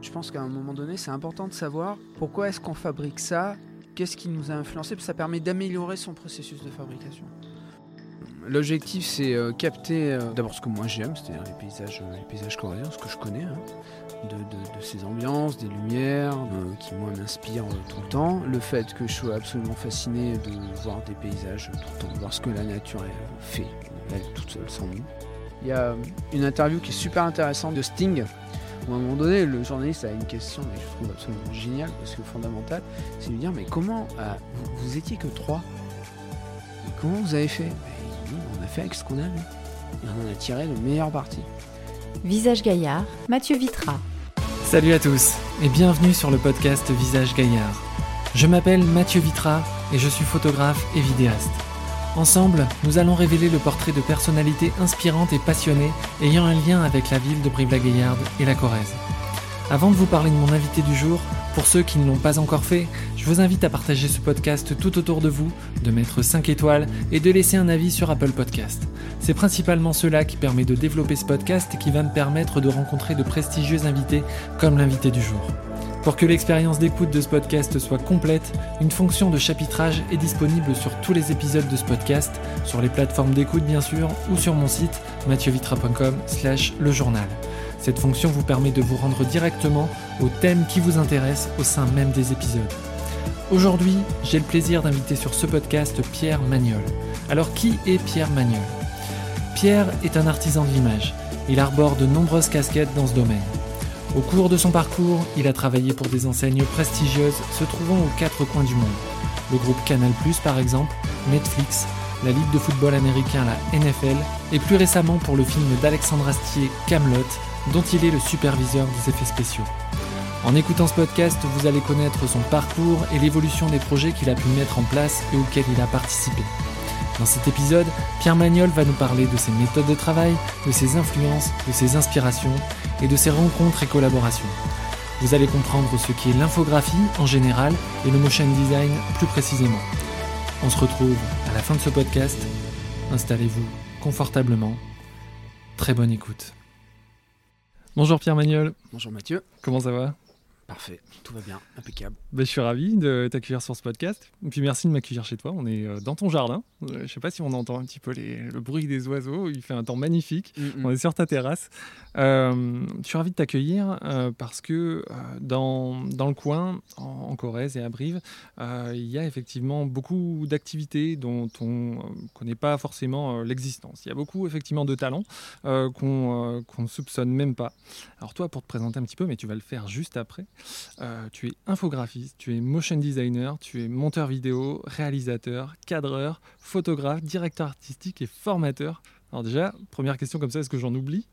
Je pense qu'à un moment donné, c'est important de savoir pourquoi est-ce qu'on fabrique ça, qu'est-ce qui nous a influencé, ça permet d'améliorer son processus de fabrication. L'objectif, c'est euh, capter euh, d'abord ce que moi j'aime, c'est-à-dire les paysages, euh, les paysages coréens, ce que je connais, hein, de, de- ces ambiances, des lumières, qui moi m'inspirent tout le temps. Le fait que je sois absolument fasciné de voir des paysages tout le temps, voir ce que la nature fait, elle toute seule, sans nous. Il y a une interview qui est super intéressante de Sting, où à un moment donné, le journaliste a une question, mais je trouve absolument géniale, parce que fondamentale, c'est de lui dire, mais comment, euh, vous, vous étiez que trois? Et Comment vous avez fait? Ben, il dit, On a fait avec ce qu'on avait. Et on en a tiré le meilleur parti. Visage Gaillard, Mathieu Vitra. Salut à tous et bienvenue sur le podcast Visage Gaillard. Je m'appelle Mathieu Vitra et je suis photographe et vidéaste. Ensemble, nous allons révéler le portrait de personnalités inspirantes et passionnées ayant un lien avec la ville de Brive-la-Gaillarde et la Corrèze. Avant de vous parler de mon invité du jour, pour ceux qui ne l'ont pas encore fait, je vous invite à partager ce podcast tout autour de vous, de mettre 5 étoiles et de laisser un avis sur Apple Podcast. C'est principalement cela qui permet de développer ce podcast et qui va me permettre de rencontrer de prestigieux invités comme l'invité du jour. Pour que l'expérience d'écoute de ce podcast soit complète, une fonction de chapitrage est disponible sur tous les épisodes de ce podcast, sur les plateformes d'écoute bien sûr, ou sur mon site mathieuVitra.com slash le journal. Cette fonction vous permet de vous rendre directement au thème qui vous intéresse au sein même des épisodes. Aujourd'hui, j'ai le plaisir d'inviter sur ce podcast Pierre Magnol. Alors qui est Pierre Magnol? Pierre est un artisan de l'image. Il arbore de nombreuses casquettes dans ce domaine. Au cours de son parcours, il a travaillé pour des enseignes prestigieuses se trouvant aux quatre coins du monde. Le groupe Canal+, par exemple, Netflix, la Ligue de football américain, la NFL, et plus récemment pour le film d'Alexandre Astier, Camelot, dont il est le superviseur des effets spéciaux. En écoutant ce podcast, vous allez connaître son parcours et l'évolution des projets qu'il a pu mettre en place et auxquels il a participé. Dans cet épisode, Pierre Magnol va nous parler de ses méthodes de travail, de ses influences, de ses inspirations et de ses rencontres et collaborations. Vous allez comprendre ce qu'est l'infographie en général et le motion design plus précisément. On se retrouve à la fin de ce podcast. Installez-vous confortablement. Très bonne écoute. Bonjour Pierre Magnol, Bonjour Mathieu. comment ça va? Parfait, tout va bien, impeccable. Ben, je suis ravi de t'accueillir sur ce podcast. Et puis merci de m'accueillir chez toi. On est euh, dans ton jardin. Euh, je sais pas si on entend un petit peu les- le bruit des oiseaux. Il fait un temps magnifique. On est sur ta terrasse. Euh, je suis ravi de t'accueillir euh, parce que euh, dans, dans le coin, en, en Corrèze et à Brive, il y a effectivement beaucoup d'activités dont on ne connaît pas forcément l'existence. Il y a beaucoup effectivement de talents qu'on qu'on ne soupçonne même pas. Alors toi, pour te présenter un petit peu, mais tu vas le faire juste après, euh, tu es infographiste, tu es motion designer, tu es monteur vidéo, réalisateur, cadreur, photographe, directeur artistique et formateur. Alors déjà, première question comme ça, est-ce que j'en oublie?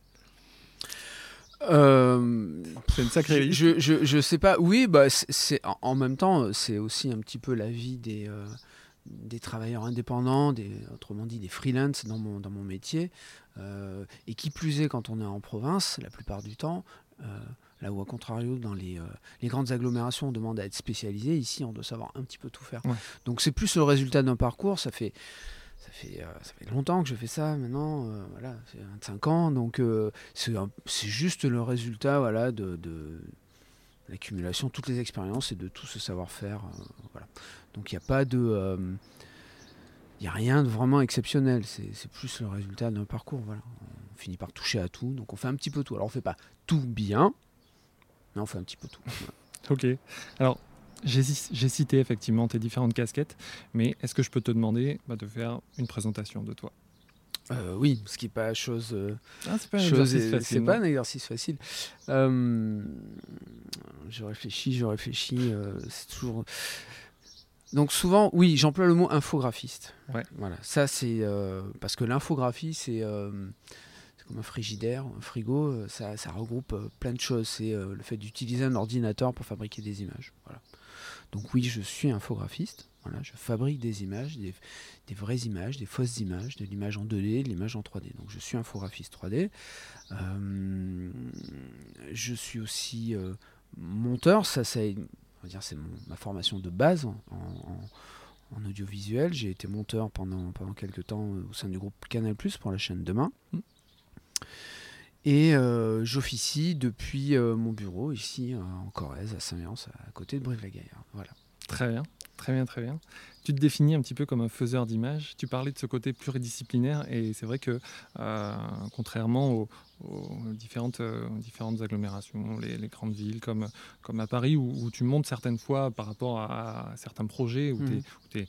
Euh, C'est une sacrée liste. je, je, je sais pas, oui, bah, c'est- en, même temps, c'est aussi un petit peu la vie des, euh, des travailleurs indépendants, des, autrement dit des freelance dans mon, dans mon métier. Euh, et qui plus est, quand on est en province, la plupart du temps, là où, à contrario, dans les, euh, les grandes agglomérations, on demande à être spécialisé, ici, on doit savoir un petit peu tout faire. Ouais. Donc, c'est plus le résultat d'un parcours. Ça fait. Ça fait, euh, ça fait longtemps que je fais ça maintenant, euh, voilà, c'est 25 ans, donc c'est juste le résultat voilà, de, de l'accumulation de toutes les expériences et de tout ce savoir-faire. voilà. Donc il n'y a pas de. Il n'y a rien de vraiment exceptionnel, c'est c'est plus le résultat d'un parcours. Voilà. On finit par toucher à tout, donc on fait un petit peu tout. Alors on ne fait pas tout bien, mais on fait un petit peu tout. Ok. Alors, j'ai cité effectivement tes différentes casquettes, mais est-ce que je peux te demander bah, de faire une présentation de toi? Euh, oui, ce qui n'est pas chose. euh, Ah, c'est pas un chose- exercice C'est facile, pas non un exercice facile. Euh, je réfléchis, je réfléchis. euh, c'est toujours. Donc souvent, oui, j'emploie le mot infographiste. Ouais. Voilà, ça c'est parce que l'infographie c'est comme un frigidaire, un frigo, euh, ça, regroupe euh, plein de choses. C'est euh, le fait d'utiliser un ordinateur pour fabriquer des images. Donc oui, je suis infographiste. Voilà, je fabrique des images, des, vraies images, des fausses images, de l'image en 2D, de l'image en 3D. Donc je suis infographiste 3D. Euh, je suis aussi monteur, ça, c'est ma formation de base en, audiovisuel. J'ai été monteur pendant, quelques temps au sein du groupe Canal Plus pour la chaîne Demain. Mm. Et j'officie depuis mon bureau ici en Corrèze, à Saint-Méance, à côté de Brive-la-Gaillarde. Voilà. Très bien. Très bien, très bien. Tu te définis un petit peu comme un faiseur d'images. Tu parlais de ce côté pluridisciplinaire et c'est vrai que euh, contrairement aux, différentes, euh, différentes agglomérations, les, grandes villes comme, comme à Paris où, tu montes certaines fois par rapport à, certains projets où mmh. tu es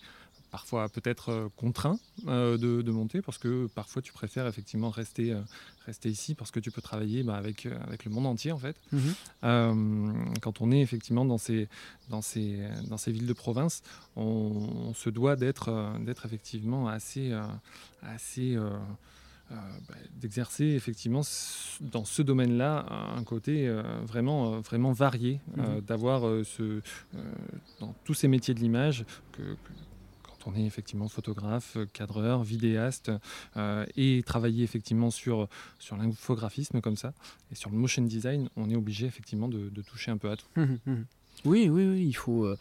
parfois peut-être euh, contraint euh, de, monter parce que parfois tu préfères effectivement rester, euh, rester ici parce que tu peux travailler bah, avec, avec le monde entier en fait. Mhm. quand on est effectivement dans ces, dans ces, dans ces villes de province, on, se doit d'être d'être effectivement assez, assez bah, d'exercer effectivement dans ce domaine-là un côté vraiment, vraiment varié, mhm. d'avoir ce, dans tous ces métiers de l'image que on est effectivement photographe, cadreur, vidéaste euh, et travailler effectivement sur, sur l'infographisme comme ça et sur le motion design, on est obligé effectivement de, toucher un peu à tout. Hum, hum, hum. Oui, oui, oui, il faut, euh,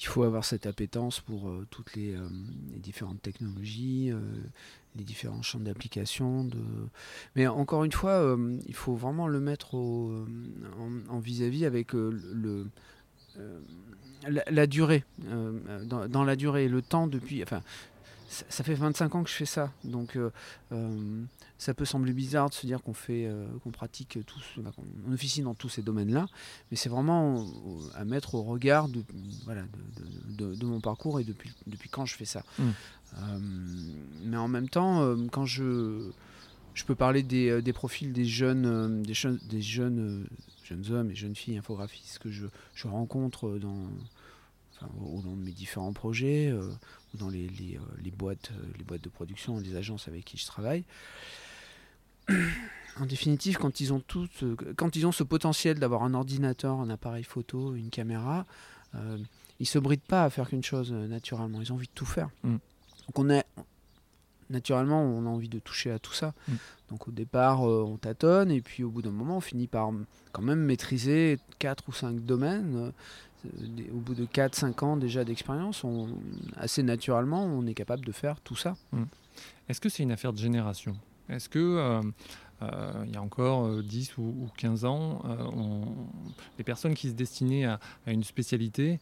il faut avoir cette appétence pour euh, toutes les, différentes technologies, les différents champs d'application. De... Mais encore une fois, il faut vraiment le mettre en vis-à-vis avec le, la, durée, euh, dans, la durée, le temps depuis. Enfin, ça, fait 25 ans que je fais ça, donc euh, euh, ça peut sembler bizarre de se dire qu'on fait, qu'on pratique tous, qu'on officie dans tous ces domaines-là, mais c'est vraiment à mettre au regard de, voilà, de, mon parcours et depuis, depuis quand je fais ça. Mmh. mais en même temps, quand je je peux parler des, des profils des jeunes, des, des jeunes jeunes hommes et jeunes filles infographistes que je, je rencontre dans, enfin, au long de mes différents projets, euh, ou dans les, les, euh, les, boîtes, euh, les boîtes de production, les agences avec qui je travaille. En définitive, quand ils ont, toutes, quand ils ont ce potentiel d'avoir un ordinateur, un appareil photo, une caméra, euh, ils se brident pas à faire qu'une chose naturellement. Ils ont envie de tout faire. Mm. Donc on est, naturellement, on a envie de toucher à tout ça. Mm. Donc au départ, euh, on tâtonne, et puis au bout d'un moment, on finit par quand même maîtriser 4 ou 5 domaines. Euh, au bout de 4-5 ans déjà d'expérience, assez naturellement, on est capable de faire tout ça. Mm. Est-ce que c'est une affaire de génération? Est-ce que euh, euh, il y a encore 10 euh, ou, 15 ans, euh, les personnes qui se destinaient à, une spécialité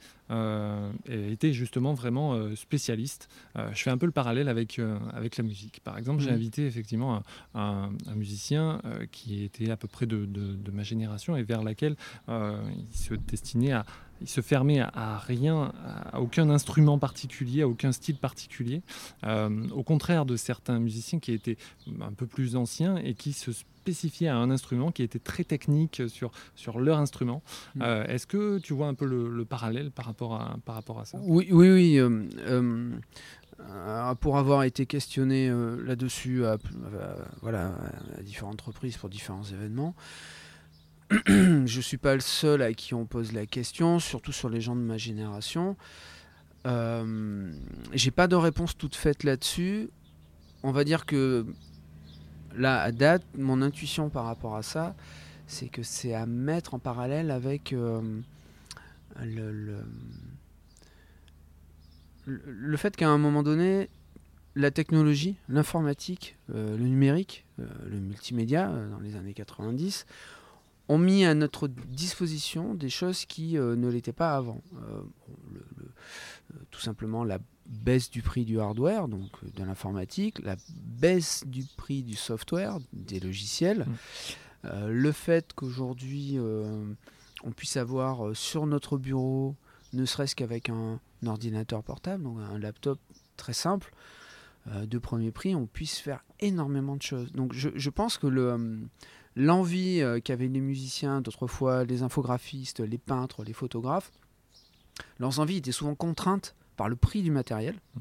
étaient justement vraiment spécialistes. je fais un peu le parallèle avec, avec la musique. Par exemple, j'ai mmh. invité effectivement un, musicien qui était à peu près de, ma génération et vers laquelle il se destinait à, il se fermait à, rien, à aucun instrument particulier, à aucun style particulier, au contraire de certains musiciens qui étaient un peu plus anciens et qui se spécifiaient à un instrument qui était très technique sur, sur leur instrument. Mm. Euh, est-ce que tu vois un peu le, parallèle par rapport à, par rapport à ça? Oui, oui, oui. Euh, euh, pour avoir été questionné là-dessus à, voilà, à différentes reprises pour différents événements, je suis pas le seul à qui on pose la question, surtout sur les gens de ma génération. Euh, J'ai pas de réponse toute faite là-dessus. On va dire que là, à date, mon intuition par rapport à ça, c'est que c'est à mettre en parallèle avec euh, le, le, fait qu'à un moment donné, la technologie, l'informatique, euh, le numérique, euh, le multimédia, dans les années 90, ont mis à notre disposition des choses qui euh, ne l'étaient pas avant. Euh, euh, tout simplement la baisse du prix du hardware, donc de l'informatique, la baisse du prix du software, des logiciels, mmh. le fait qu'aujourd'hui on puisse avoir sur notre bureau, ne serait-ce qu'avec un, ordinateur portable, donc un laptop très simple, de premier prix, on puisse faire énormément de choses. Donc je, je pense que le l'envie euh, qu'avaient les musiciens d'autrefois, les infographistes, les peintres, les photographes, leurs envies étaient souvent contraintes par le prix du matériel. Mm.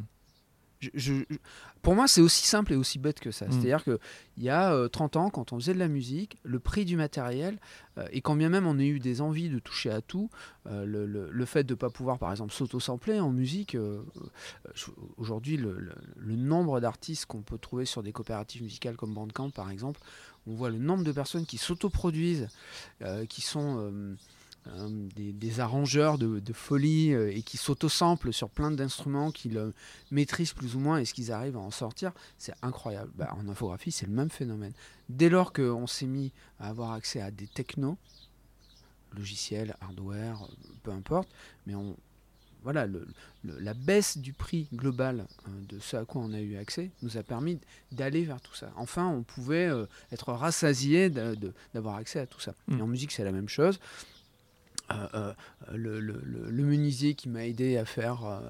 pour moi, c'est aussi simple et aussi bête que ça. Mm. C'est-à-dire qu'il y a 30 euh, ans, quand on faisait de la musique, le prix du matériel, euh, et quand bien même on ait eu des envies de toucher à tout, le, fait de ne pas pouvoir, par exemple, s'auto-sampler en musique, aujourd'hui, le, nombre d'artistes qu'on peut trouver sur des coopératives musicales comme Bandcamp, par exemple, on voit le nombre de personnes qui s'autoproduisent, euh, qui sont euh, des, arrangeurs de, folie et qui s'auto-samplent sur plein d'instruments qu'ils maîtrisent plus ou moins et ce qu'ils arrivent à en sortir, c'est incroyable. Bah, en infographie, c'est le même phénomène. Dès lors qu'on s'est mis à avoir accès à des technos, logiciels, hardware, peu importe, mais on, voilà, la baisse du prix global euh, de ce à quoi on a eu accès nous a permis d'aller vers tout ça. Enfin, on pouvait euh, être rassasié d'avoir accès à tout ça. Mm. Et en musique, c'est la même chose. Euh, le, menuisier qui m'a aidé à faire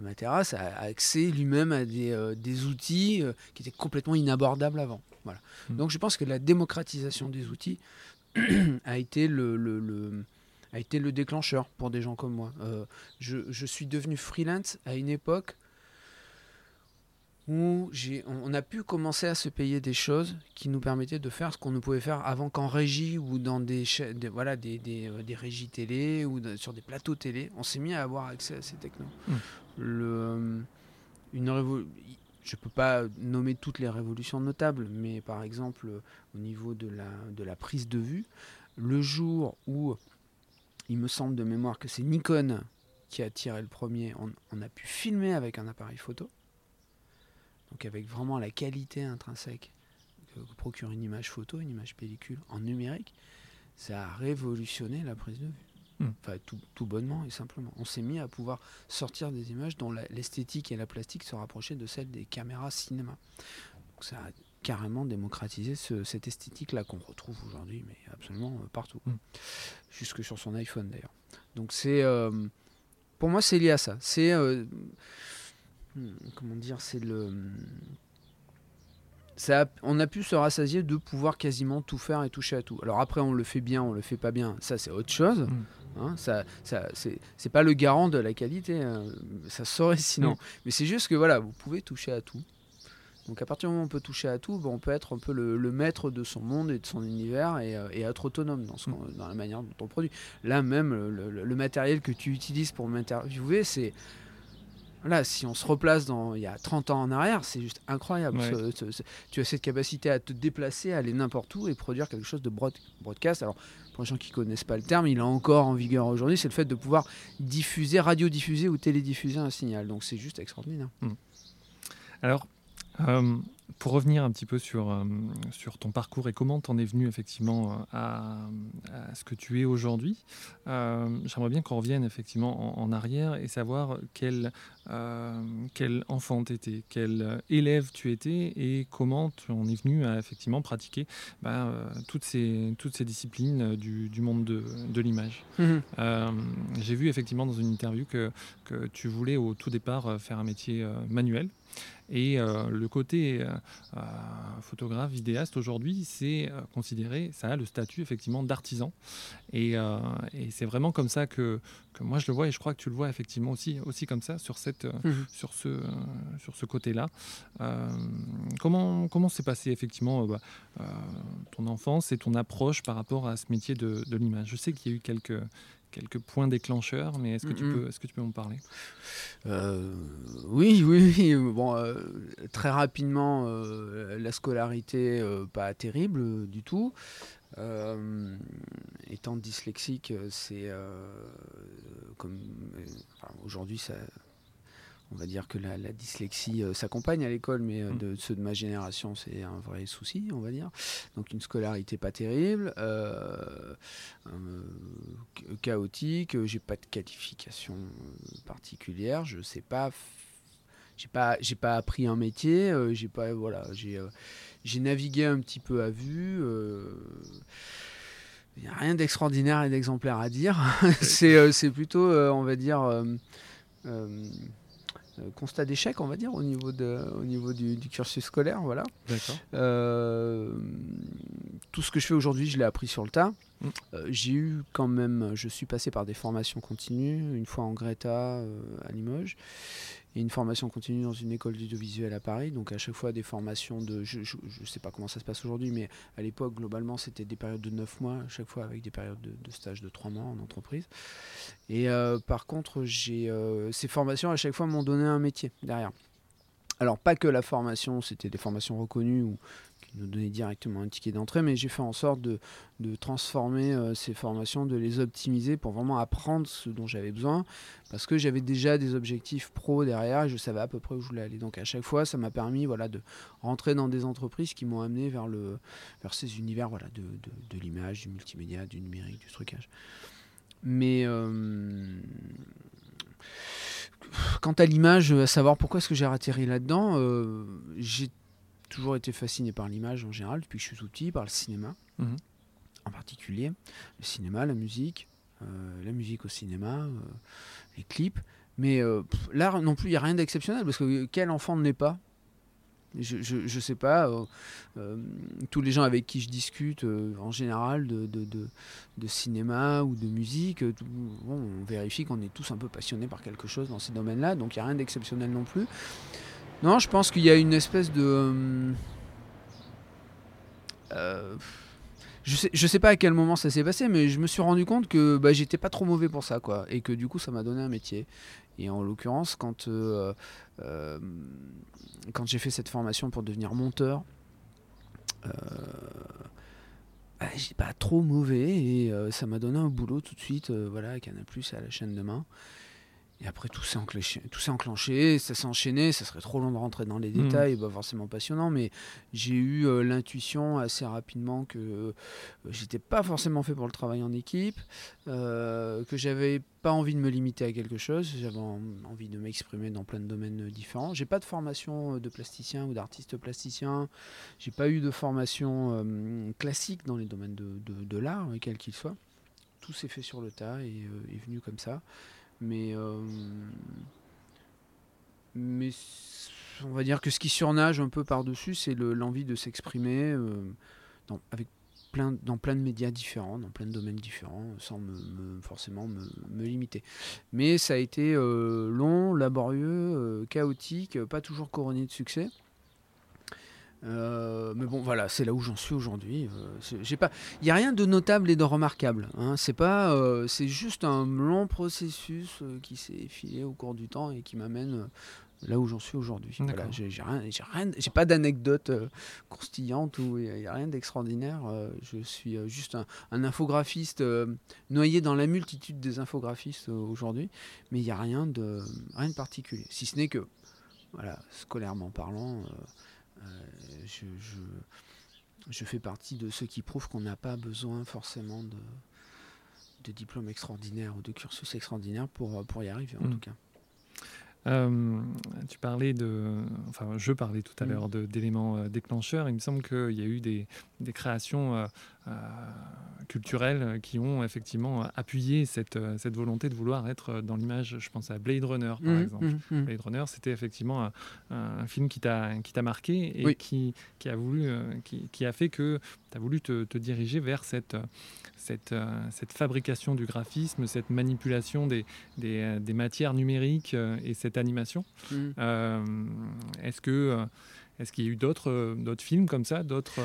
ma terrasse a accès lui-même à des, outils qui étaient complètement inabordables avant. Voilà. Mm. Donc je pense que la démocratisation des outils a été le, a été le déclencheur pour des gens comme moi. Euh, je, suis devenu freelance à une époque où on a pu commencer à se payer des choses qui nous permettaient de faire ce qu'on ne pouvait faire avant qu'en régie ou dans des, voilà, des, des, euh, des, régies télé ou sur des plateaux télé. On s'est mis à avoir accès à ces technos. Mmh. Le, euh, une je ne peux pas nommer toutes les révolutions notables, mais par exemple, au niveau de la, de la prise de vue, le jour où il me semble de mémoire que c'est Nikon qui a tiré le premier. On, a pu filmer avec un appareil photo, donc avec vraiment la qualité intrinsèque que, procure une image photo, une image pellicule en numérique. Ça a révolutionné la prise de vue. Hmm. Enfin, tout, bonnement et simplement. On s'est mis à pouvoir sortir des images dont l'esthétique et la plastique se rapprochaient de celles des caméras cinéma. Donc ça a carrément démocratiser cette esthétique-là qu'on retrouve aujourd'hui, mais absolument euh, partout. Mm. Jusque sur son iPhone d'ailleurs. Donc c'est. Euh, pour moi, c'est lié à ça. C'est. Euh, hmm, comment dire C'est le. Ça on a pu se rassasier de pouvoir quasiment tout faire et toucher à tout. Alors après, on le fait bien, on le fait pas bien, ça c'est autre chose. Mm. Hein, ça, ça c'est pas le garant de la qualité, hein. ça saurait sinon. Mm. Mais c'est juste que voilà, vous pouvez toucher à tout. Donc à partir du moment où on peut toucher à tout, ben, on peut être un peu le, maître de son monde et de son univers et, euh, être autonome dans, ce, mm. dans, la manière dont on produit. Là même, le, matériel que tu utilises pour m'interviewer, c'est... Là, si on se replace dans il y a 30 ans en arrière, c'est juste incroyable. tu as cette capacité à te déplacer, à aller n'importe où et produire quelque chose de broadcast. Alors, pour les gens qui connaissent pas le terme, il est encore en vigueur aujourd'hui. C'est le fait de pouvoir diffuser, radiodiffuser ou télédiffuser un signal. Donc, c'est juste extraordinaire. Mm. Alors, euh, pour revenir un petit peu sur, euh, sur ton parcours et comment tu en es venu effectivement euh, à, ce que tu es aujourd'hui, j'aimerais bien qu'on revienne effectivement en, arrière et savoir quel, quel enfant tu étais, quel élève tu étais et comment tu en es venu à effectivement pratiquer bah, toutes, ces, toutes ces disciplines du, du monde de, de l'image. Mmh j'ai vu effectivement dans une interview que, que tu voulais au tout départ faire un métier manuel. Et euh, le côté euh, euh, photographe, vidéaste aujourd'hui, c'est considéré, ça a le statut effectivement d'artisan. Et, c'est vraiment comme ça que, que, moi je le vois et je crois que tu le vois effectivement aussi, aussi comme ça sur, cette, mhm. sur ce, sur ce côté-là. comment comment s'est passé effectivement bah, ton enfance et ton approche par rapport à ce métier de, de l'image? Je sais qu'il y a eu quelques quelques points déclencheurs, mais est-ce que, tu peux, est-ce que tu peux m'en parler? Euh, Oui, oui, Bon, euh, très rapidement, euh, la scolarité, pas terrible du tout. étant dyslexique, c'est comme aujourd'hui, ça, on va dire que la, dyslexie euh, s'accompagne à l'école, mais euh, mm. de ceux de ma génération, c'est un vrai souci, on va dire. Donc une scolarité pas terrible, euh, chaotique, j'ai pas de qualification particulière, je sais pas, j'ai pas, j'ai pas appris un métier, j'ai pas, voilà, j'ai, j'ai navigué un petit peu à vue. Il n'y a rien d'extraordinaire et d'exemplaire à dire. c'est, c'est plutôt, on va dire. Euh, constat d'échec, on va dire, au niveau, de, au niveau du, cursus scolaire. Voilà. Euh, tout ce que je fais aujourd'hui, je l'ai appris sur le tas. Mm. Euh, j'ai eu quand même, je suis passé par des formations continues, une fois en Greta à Limoges et une formation continue dans une école d'audiovisuel à Paris. Donc à chaque fois des formations de, je ne sais pas comment ça se passe aujourd'hui, mais à l'époque globalement c'était des périodes de 9 mois, à chaque fois avec des périodes de, stage de 3 mois en entreprise. Et euh, par contre, euh, ces formations à chaque fois m'ont donné un métier derrière. Alors pas que la formation, c'était des formations reconnues ou nous donnaient directement un ticket d'entrée, mais j'ai fait en sorte de, de transformer euh, ces formations, de les optimiser pour vraiment apprendre ce dont j'avais besoin, parce que j'avais déjà des objectifs pro derrière et je savais à peu près où je voulais aller. Donc à chaque fois, ça m'a permis voilà, de rentrer dans des entreprises qui m'ont amené vers, le, vers ces univers voilà, de, de, de l'image, du multimédia, du numérique, du trucage. Mais euh, quant à l'image, à savoir pourquoi est-ce que j'ai atterri là-dedans, euh, j'ai toujours été fasciné par l'image en général, depuis que je suis tout petit, par le cinéma Mhm. en particulier. Le cinéma, la musique, euh, la musique au cinéma, euh, les clips. Mais euh, pff, là non plus, il n'y a rien d'exceptionnel, parce que quel enfant ne l'est pas? Je, je, je sais pas, euh, euh, tous les gens avec qui je discute euh, en général de, de, de- de cinéma ou de musique, tout- bon, on vérifie qu'on est tous un peu passionnés par quelque chose dans ces domaines-là, donc il n'y a rien d'exceptionnel non plus. Non, je pense qu'il y a une espèce de... euh, euh, je sais, je sais pas à quel moment ça s'est passé, mais je me suis rendu compte que bah, j'étais pas trop mauvais pour ça, quoi, et que du coup ça m'a donné un métier. Et en l'occurrence, quand euh, quand j'ai fait cette formation pour devenir monteur, bah, j'étais pas trop mauvais et ça m'a donné un boulot tout de suite, voilà, à Plus à la chaîne de main. Et après tout s'est enclenché, tout s'est enclenché, ça s'est enchaîné, ça serait trop long de rentrer dans les Mhm. détails, pas forcément passionnant, mais j'ai eu euh, l'intuition assez rapidement que euh, j'étais pas forcément fait pour le travail en équipe, euh, que j'avais pas envie de me limiter à quelque chose, j'avais en- envie de m'exprimer dans plein de domaines différents. J'ai pas de formation euh, de plasticien ou d'artiste plasticien, j'ai pas eu de formation euh, classique dans les domaines de, de- de l'art, quel qu'il soit. Tout s'est fait sur le tas et est venu comme ça. Mais, euh, on va dire que ce qui surnage un peu par-dessus, c'est le- l'envie de s'exprimer euh, plein, dans plein de médias différents, dans plein de domaines différents, sans me, me- forcément me, limiter. Mais ça a été euh, long, laborieux, chaotique, pas toujours couronné de succès. Euh, mais bon, voilà, c'est là où j'en suis aujourd'hui. Euh, j'ai pas, il y a rien de notable et de remarquable. Hein. C'est pas, euh, c'est juste un long processus qui s'est effilé au cours du temps et qui m'amène là où j'en suis aujourd'hui. Voilà, j'ai rien, j'ai rien, j'ai pas d'anecdote croustillante ou il y a rien d'extraordinaire. Je suis juste un, un infographiste noyé dans la multitude des infographistes aujourd'hui, mais il y a rien de, rien de particulier. Si ce n'est que, voilà, scolairement parlant. Euh, euh, je, je, je fais partie de ceux qui prouvent qu'on n'a pas besoin forcément de, de diplôme extraordinaire ou de cursus extraordinaire pour, pour y arriver en Mm. tout cas. Euh, tu parlais de, enfin, je parlais tout à Mm. l'heure d'éléments euh, déclencheurs. Il me semble qu'il y a eu des, des créations euh, culturelles qui ont effectivement appuyé cette, cette volonté de vouloir être dans l'image. Je pense à Blade Runner, par Mhm, exemple. mhm. Blade Runner, c'était effectivement un, un film qui t'a qui t'a marqué et Oui. qui, qui a voulu, qui, qui a fait que tu as voulu te, te diriger vers cette, cette, euh, cette fabrication du graphisme, cette manipulation des, des, euh, des matières numériques euh, et cette animation. Euh, Est-ce que est-ce qu'il y a eu d'autres d'autres films comme ça, d'autres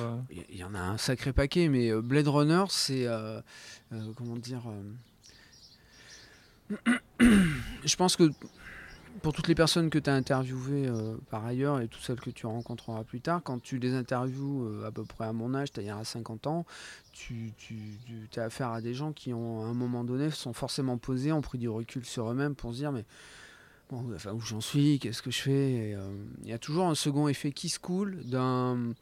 Il y- en a un sacré paquet, mais Blade Runner, c'est. euh, euh, comment dire. Je pense que pour toutes les personnes que tu as interviewées euh, par ailleurs et toutes celles que tu rencontreras plus tard, quand tu les interviews euh, à peu près à mon âge, c'est-à-dire à 50 ans, tu, tu, as affaire à des gens qui, ont, à un moment donné, sont forcément posés, ont pris du recul sur eux-mêmes pour se dire mais bon, enfin, où j'en suis, qu'est-ce que je fais euh, Il y a toujours un second effet qui se coule d'un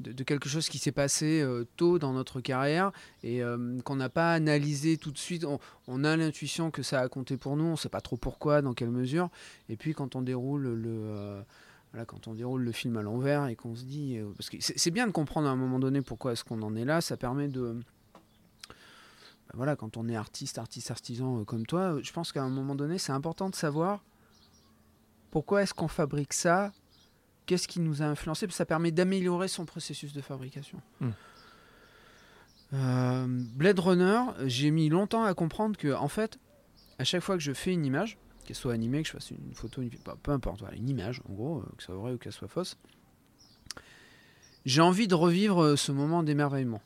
de, quelque chose qui s'est passé euh, tôt dans notre carrière et euh, qu'on n'a pas analysé tout de suite. On, a l'intuition que ça a compté pour nous, on ne sait pas trop pourquoi, dans quelle mesure. Et puis quand on déroule le, euh, quand on déroule le film à l'envers et qu'on se dit, parce que c'est bien de comprendre à un moment donné pourquoi est-ce qu'on en est là, ça permet de ben voilà, quand on est artiste, artiste, artisan comme toi, je pense qu'à un moment donné, c'est important de savoir pourquoi est-ce qu'on fabrique ça Qu'est-ce qui nous a influencé Ça permet d'améliorer son processus de fabrication. Mm. Euh, Blade Runner, j'ai mis longtemps à comprendre que, en fait, à chaque fois que je fais une image, qu'elle soit animée, que je fasse une photo, une, peu, peu importe, voilà, une image, en gros, euh, que ça soit vrai ou qu'elle soit fausse, j'ai envie de revivre euh, ce moment d'émerveillement.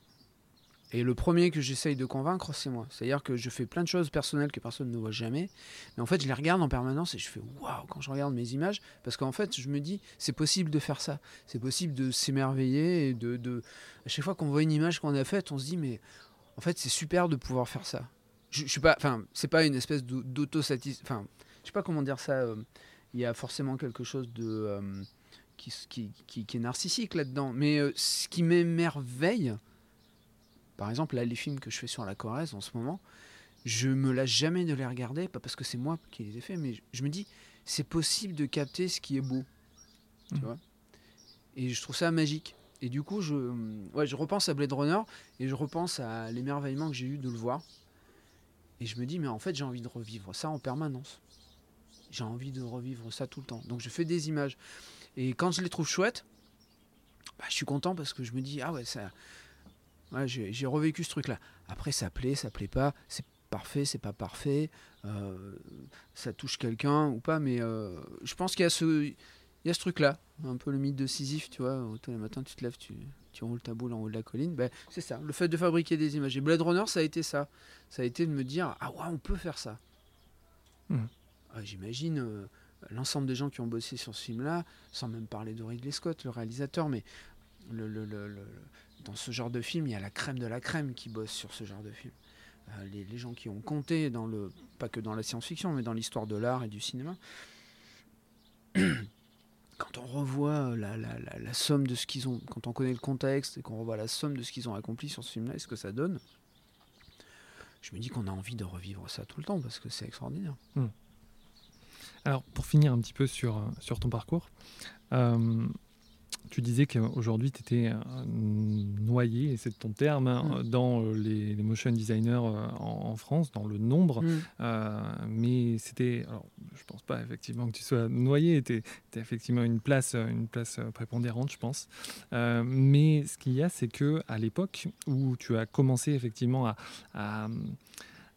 Et le premier que j'essaye de convaincre, c'est moi. C'est-à-dire que je fais plein de choses personnelles que personne ne voit jamais. Mais en fait, je les regarde en permanence et je fais waouh quand je regarde mes images. Parce qu'en fait, je me dis, c'est possible de faire ça. C'est possible de s'émerveiller. Et de, de... À chaque fois qu'on voit une image qu'on a faite, on se dit, mais en fait, c'est super de pouvoir faire ça. Je, je suis pas. Enfin, c'est pas une espèce d'autosatisfaction. Enfin, je sais pas comment dire ça. euh, Il y a forcément quelque chose de. euh, qui, qui, qui- est narcissique là-dedans. Mais euh, ce qui m'émerveille, par exemple, là, les films que je fais sur la Corrèze en ce moment, je me lâche jamais de les regarder, pas parce que c'est moi qui les ai faits, mais je, je me dis, c'est possible de capter ce qui est beau. Tu Mhm. vois? Et je trouve ça magique. Et du coup, je, ouais, je repense à Blade Runner et je repense à l'émerveillement que j'ai eu de le voir. Et je me dis, mais en fait, j'ai envie de revivre ça en permanence. J'ai envie de revivre ça tout le temps. Donc, je fais des images. Et quand je les trouve chouettes, bah, je suis content parce que je me dis, ah ouais, ça, ouais, j'ai revécu ce truc-là. Après, ça plaît, ça plaît pas, c'est parfait, c'est pas parfait, euh, ça touche quelqu'un ou pas, mais euh, je pense qu'il y a ce, il y a ce truc-là, un peu le mythe de Sisyphe, tu vois, tous les matins tu te lèves, tu, tu roules ta boule en haut de la colline, ben, c'est ça, le fait de fabriquer des images. Et Blade Runner, ça a été ça, ça a été de me dire, ah ouais, on peut faire ça. Mhm. Ah, J'imagine euh, l'ensemble des gens qui ont bossé sur ce film-là, sans même parler de Ridley Scott, le réalisateur, mais le, le- le- le- dans ce genre de film, il y a la crème de la crème qui bosse sur ce genre de film. Euh, les, gens qui ont compté pas que dans la science-fiction, mais dans l'histoire de l'art et du cinéma. Quand on revoit la, somme de ce qu'ils ont, quand on connaît le contexte et qu'on revoit la somme de ce qu'ils ont accompli sur ce film-là et ce que ça donne, je me dis qu'on a envie de revivre ça tout le temps parce que c'est extraordinaire. Alors, pour finir un petit peu sur, sur ton parcours, euh, tu disais qu'aujourd'hui, tu étais noyé, et c'est ton terme, hein, Mm. dans euh, les, les motion designers euh, en, en France, dans le nombre. Euh, mais c'était, alors, je pense pas effectivement que tu sois noyé, tu es, effectivement une place, euh, une place prépondérante, je pense. Euh, mais ce qu'il y a, c'est que à l'époque où tu as commencé effectivement à, à-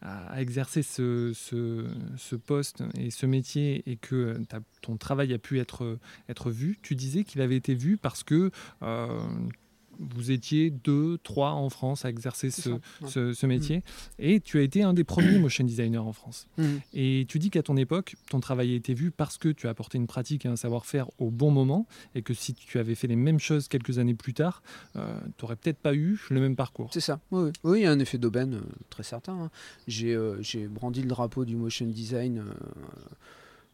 à exercer ce, ce- poste et ce métier et que ta- ton travail a pu être, être vu, tu disais qu'il avait été vu parce que euh, vous étiez deux, trois en France à exercer ce, métier et tu as été un des premiers motion designers en France. Mhm. Et tu dis qu'à ton époque, ton travail a été vu parce que tu as apporté une pratique et un savoir-faire au bon moment et que si tu avais fait les mêmes choses quelques années plus tard, tu n'aurais peut-être pas eu le même parcours. C'est ça. Oui, il y a un effet d'aubaine euh, très certain. hein. J'ai euh, j'ai brandi le drapeau du motion design. euh,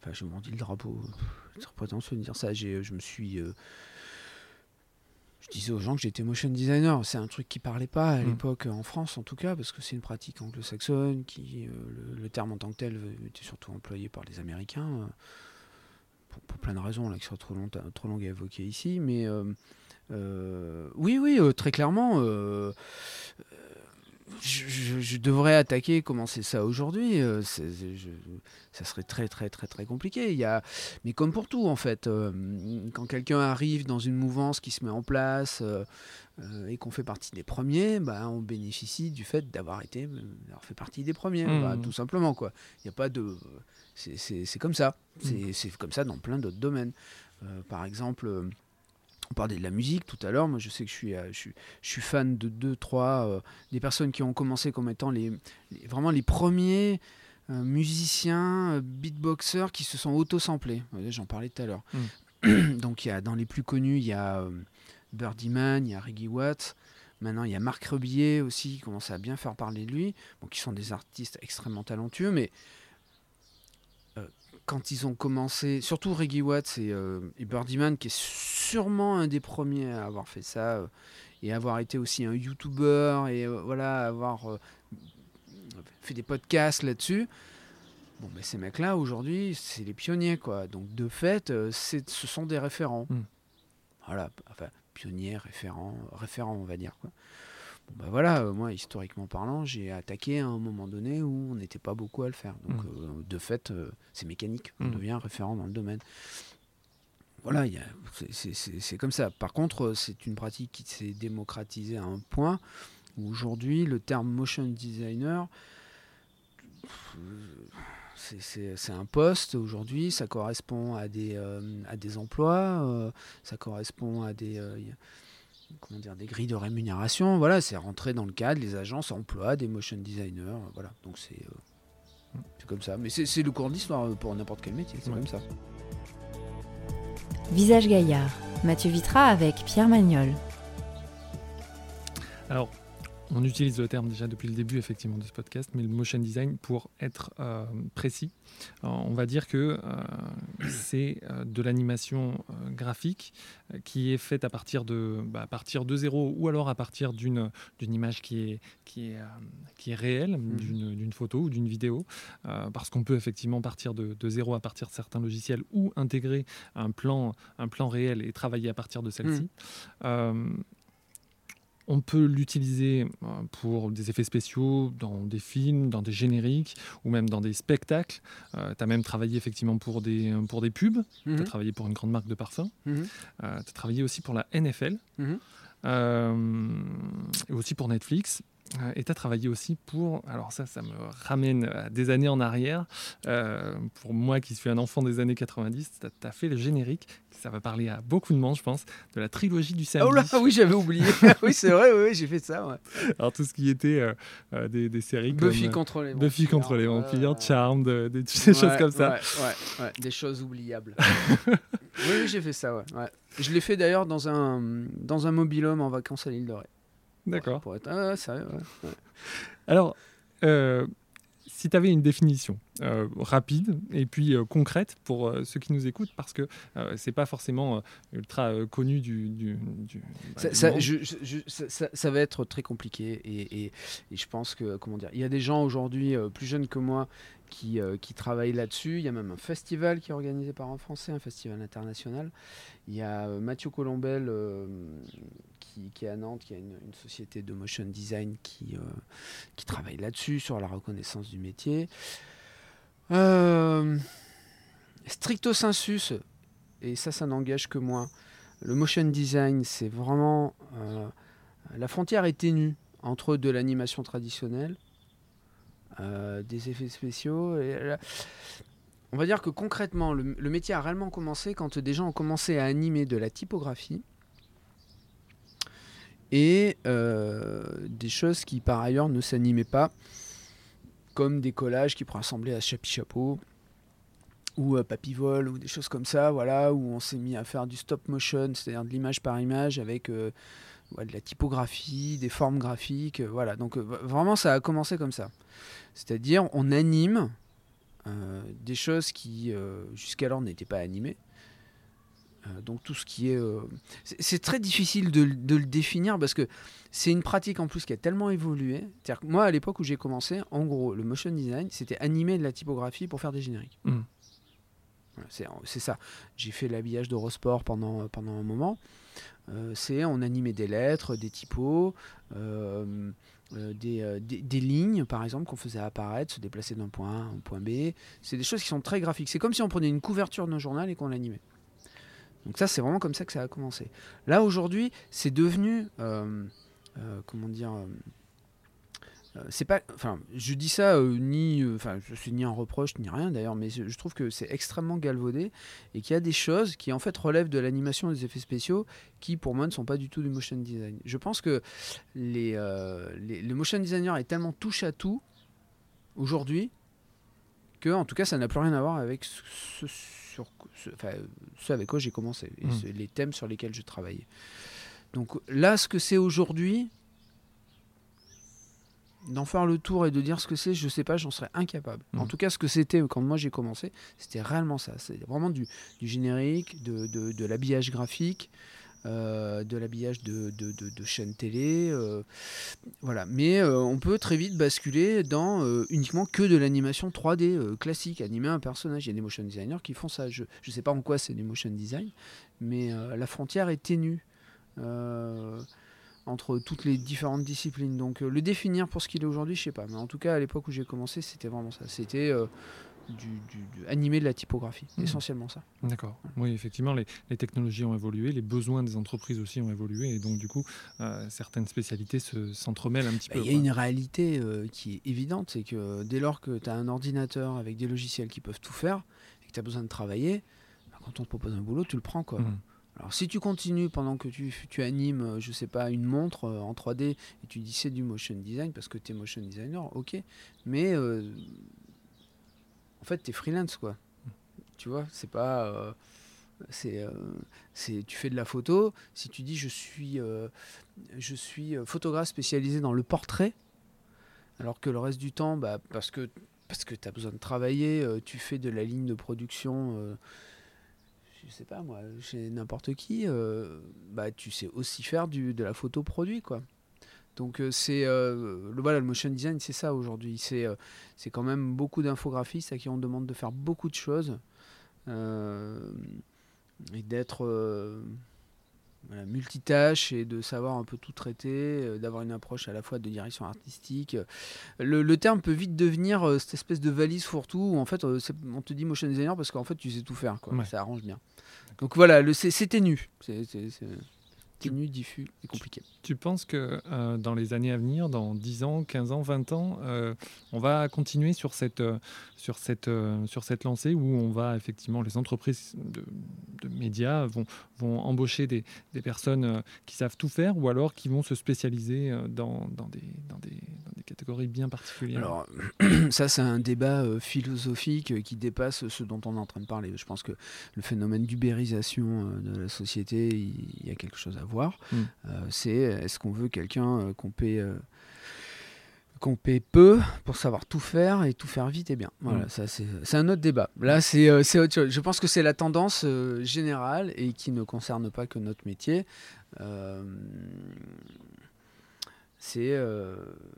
Enfin, j'ai brandi le drapeau. euh, C'est prétentieux de dire ça. Je me suis. Euh, je disais aux gens que j'étais motion designer. C'est un truc qui parlait pas à Mm. l'époque, en France en tout cas, parce que c'est une pratique anglo-saxonne. Qui, euh, le, le terme en tant que tel euh, était surtout employé par les Américains. euh, pour, pour plein de raisons là, qui seraient trop, longues- trop longues à évoquer ici. Mais euh, euh, oui, oui, euh, très clairement. Je, je- je devrais attaquer, commencer ça aujourd'hui. euh, ça serait très, très, très, très compliqué. Il y a, mais comme pour tout, en fait, euh, quand quelqu'un arrive dans une mouvance qui se met en place euh, et qu'on fait partie des premiers, bah, on bénéficie du fait d'avoir été, d'avoir fait partie des premiers, bah, tout simplement, quoi. Il n'y a pas de, c'est- comme ça. C'est c'est comme ça dans plein d'autres domaines. Par exemple. On parlait de la musique tout à l'heure. Moi, je sais que je suis, euh, je suis, je suis fan de deux, trois euh, des personnes qui ont commencé comme étant les, les- vraiment les premiers euh, musiciens, euh, beatboxers qui se sont auto-samplés. J'en parlais tout à l'heure. Donc, il y a, dans les plus connus, il y a euh, Birdie Man, il y a Reggie Watts. Maintenant, il y a Marc Rebillet aussi qui commence à bien faire parler de lui. Bon, qui sont des artistes extrêmement talentueux, mais quand ils ont commencé, surtout Reggie Watts et, euh, et Birdie Man, qui est sûrement un des premiers à avoir fait ça euh, et avoir été aussi un YouTuber et euh, voilà, avoir euh, fait des podcasts là-dessus. Bon, ben, ces mecs-là, aujourd'hui, c'est les pionniers, quoi. Donc, de fait, euh, c'est- ce sont des référents. Mm. Voilà, enfin, pionniers, référents, référents, on va dire, quoi. Bon, ben voilà, euh, moi, historiquement parlant, j'ai attaqué à un moment donné où on n'était pas beaucoup à le faire. Donc, Mm. euh, de fait, euh, c'est mécanique. On Mm. devient référent dans le domaine. Voilà, c'est- comme ça. Par contre, c'est une pratique qui s'est démocratisée à un point où aujourd'hui, le terme motion designer, c'est- un poste aujourd'hui, ça correspond à des, euh, à des emplois, euh, ça correspond à des... euh, comment dire, des grilles de rémunération. Voilà, c'est rentré dans le cadre, les agences emploient des motion designers. Voilà, donc c'est euh, c'est comme ça. Mais c'est le cours d'histoire euh, pour n'importe quel métier, c'est Ouais. comme ça. Visage Gaillard, Mathieu Vitra avec Pierre Magnol. Alors, on utilise le terme déjà depuis le début effectivement de ce podcast, mais le motion design, pour être euh, précis, on va dire que euh, c'est euh, de l'animation graphique qui est faite à partir de, bah, à partir de zéro ou alors à partir d'une d'une image qui est, qui est, qui est réelle, d'une d'une photo ou d'une vidéo, parce qu'on peut effectivement partir de, de zéro à partir de certains logiciels ou intégrer un plan, un plan réel et travailler à partir de celle-ci. Euh, on peut l'utiliser euh, pour des effets spéciaux dans des films, dans des génériques ou même dans des spectacles. tu as même travaillé effectivement pour des, pour des pubs. Tu as travaillé pour une grande marque de parfum. mhm, tu as travaillé aussi pour la NFL mhm. euh, et aussi pour Netflix. Euh, Et tu as travaillé aussi pour, alors ça, ça me ramène à des années en arrière. Euh, pour moi qui suis un enfant des années 90, tu as, fait le générique, ça va parler à beaucoup de monde, je pense, de la trilogie du samedi. Oh là, oui, j'avais oublié. oui, c'est vrai, oui, oui, j'ai fait ça. Ouais. Alors tout ce qui était euh, euh, des, des séries Buffy comme contre les Buffy contre les vampires. Charmed, des, choses comme ça. Ouais, des choses oubliables. oui, oui, j'ai fait ça, ouais. ouais. Je l'ai fait d'ailleurs dans un, dans un mobil-home en vacances à l'île de Ré. D'accord. Pour être... Ah, ouais, sérieux, ouais. ouais. Alors, euh, si tu avais une définition euh, rapide et puis euh, concrète pour euh, ceux qui nous écoutent, parce que euh, c'est pas forcément euh, ultra euh, connu du, du, du- bah, Ça, du ça- monde. je- je- je- ça- ça- ça va être très compliqué et, et- et je pense que comment dire, il y a des gens aujourd'hui euh, plus jeunes que moi qui, euh, travaillent là-dessus. Il y a même un festival qui est organisé par un Français, un festival international. Il y a euh, Mathieu Colombel euh, qui, est à Nantes, qui a une, société de motion design qui, euh, qui travaille là-dessus sur la reconnaissance du métier. Stricto sensus, et ça, ça n'engage que moi. Le motion design, c'est vraiment. la frontière est ténue entre de l'animation traditionnelle, euh, des effets spéciaux. On va dire que concrètement, le, métier a réellement commencé quand des gens ont commencé à animer de la typographie et euh, des choses qui par ailleurs ne s'animaient pas, comme des collages qui pourraient ressembler à Chapi Chapeau ou euh, Papivol ou des choses comme ça, voilà, où on s'est mis à faire du stop motion, c'est-à-dire de l'image par image avec euh, de la typographie, des formes graphiques, euh, voilà. Donc euh, vraiment, ça a commencé comme ça. C'est-à-dire, on anime euh, des choses qui jusqu'alors n'étaient pas animées. Donc tout ce qui est... c'est- très difficile de, le définir parce que c'est une pratique en plus qui a tellement évolué. C'est-à-dire que moi, à l'époque où j'ai commencé, en gros, le motion design, c'était animer de la typographie pour faire des génériques. Mm. Voilà, c'est- c'est ça. J'ai fait l'habillage d'Eurosport pendant, pendant un moment. Euh, c'est on animait des lettres, des typos, euh, euh, des, lignes par exemple qu'on faisait apparaître, se déplacer d'un point A à un point B. C'est des choses qui sont très graphiques. C'est comme si on prenait une couverture d'un journal et qu'on l'animait. Donc ça c'est vraiment comme ça que ça a commencé. Là aujourd'hui c'est devenu comment dire c'est pas enfin je dis ça euh, ni euh, enfin je suis ni un reproche ni rien d'ailleurs mais je, je trouve que c'est extrêmement galvaudé et qu'il y a des choses qui en fait relèvent de l'animation et des effets spéciaux qui pour moi ne sont pas du tout du motion design. Je pense que les, euh, les- le motion designer est tellement touche à tout aujourd'hui que en tout cas ça n'a plus rien à voir avec ce, sur, ce, enfin, ce avec quoi j'ai commencé et ce- les thèmes sur lesquels je travaillais. Donc là ce que c'est aujourd'hui d'en faire le tour et de dire ce que c'est, je sais pas, j'en serais incapable. En Mhm. tout cas, ce que c'était quand moi j'ai commencé, c'était réellement ça. C'est vraiment du, du générique, de, de- de l'habillage graphique, euh, de l'habillage de, de, chaînes télé. euh, voilà. Mais euh, on peut très vite basculer dans euh, uniquement que de l'animation 3D euh, classique, animer un personnage. Il y a des motion designers qui font ça. Je ne sais pas en quoi c'est du motion design, mais euh, la frontière est ténue. Entre toutes les différentes disciplines. Donc euh, le définir pour ce qu'il est aujourd'hui, je sais pas. Mais en tout cas, à l'époque où j'ai commencé, c'était vraiment ça. C'était euh, du, du- de la typographie, Mhm. essentiellement ça. D'accord. Oui, effectivement, les, les technologies ont évolué, les besoins des entreprises aussi ont évolué, et donc du coup, euh, certaines spécialités se- s'entremêellent un petit Bah, peu. Il y a une réalité euh, qui est évidente, c'est que dès lors que tu as un ordinateur avec des logiciels qui peuvent tout faire et que tu as besoin de travailler, bah, quand on te propose un boulot, tu le prends. quoi. Mhm. Alors si tu continues pendant que tu, tu animes, je sais pas, une montre euh, en 3D et tu dis c'est du motion design parce que tu es motion designer, ok. Mais euh, en fait, tu es freelance quoi. Tu vois, c'est pas. euh, c'est, c'est, tu fais de la photo. Si tu dis je suis, je suis photographe spécialisé dans le portrait, alors que le reste du temps, bah, parce que, parce que tu as besoin de travailler, tu fais de la ligne de production. Je sais pas moi, chez n'importe qui, euh, bah tu sais aussi faire du, de la photo produit quoi. Donc euh, c'est euh, le voilà le motion design c'est ça aujourd'hui. C'est c'est quand même beaucoup d'infographistes à qui on demande de faire beaucoup de choses et d'être voilà, multitâche et de savoir un peu tout traiter, d'avoir une approche à la fois de direction artistique. Le, le terme peut vite devenir euh, cette espèce de valise fourre-tout où en fait euh, on te dit motion designer parce qu'en fait tu sais tout faire quoi. Ouais. Ça arrange bien. Donc voilà, c'est ténu. C'est ténu, diffus et compliqué. Tu penses que euh, dans les années à venir, dans 10 ans, 15 ans, 20 ans, euh, on va continuer sur cette, euh, sur, cette, sur cette lancée où on va effectivement, les entreprises de, de médias vont, vont embaucher des, des personnes qui savent tout faire ou alors qui vont se spécialiser dans, dans, des, dans, des, dans des catégories bien particulières Alors, ça, c'est un débat euh, philosophique euh, qui dépasse ce dont on est en train de parler. Je pense que le phénomène d'ubérisation euh, de la société, il y a quelque chose à voir. Mm. Euh, c'est est-ce qu'on veut quelqu'un qu'on paie. qu'on paie peu pour savoir tout faire et tout faire vite et bien? Voilà, Mm. ça c'est un autre débat. Là, c'est euh, c'est autre chose. Je pense que c'est la tendance euh, générale et qui ne concerne pas que notre métier. Euh, c'est euh,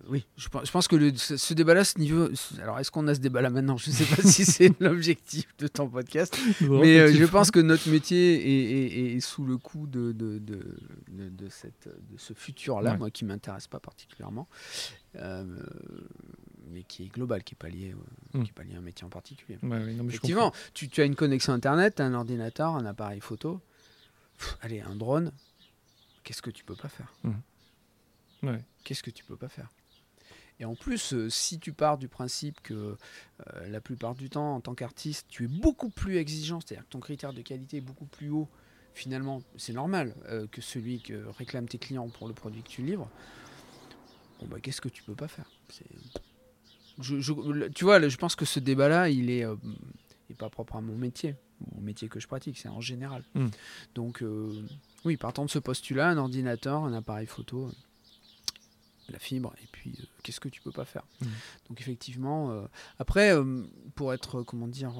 oui, je pense, je pense que le- ce, ce débat-là, ce niveau. Alors, est-ce qu'on a ce débat-là maintenant? Je ne sais pas si c'est l'objectif de ton podcast, mais euh, je pense que notre métier est, est- est sous le coup de, de, de, cette, de ce futur-là, Ouais. moi qui m'intéresse pas particulièrement, euh, mais qui est global, qui n'est pas, lié, euh, qui est pas lié à un métier en particulier. Ouais, ouais, non, mais je Effectivement, tu, tu as une connexion Internet, un ordinateur, un appareil photo, Pff, allez, un drone, qu'est-ce que tu peux pas faire? Ouais. Qu'est-ce que tu peux pas faire? Et en plus, euh, si tu pars du principe que euh, la plupart du temps, en tant qu'artiste, tu es beaucoup plus exigeant, c'est-à-dire que ton critère de qualité est beaucoup plus haut, finalement, c'est normal euh, que celui que réclament tes clients pour le produit que tu livres. Bon, bah, qu'est-ce que tu peux pas faire? Je, je- Tu vois, je pense que ce débat-là, il est, euh, il est pas propre à mon métier, au métier que je pratique, c'est en général. Mm. Donc, oui, partant de ce postulat, un ordinateur, un appareil photo, la fibre, et puis euh, qu'est-ce que tu peux pas faire? Mhm. Donc effectivement, euh, après, euh, pour être, comment dire,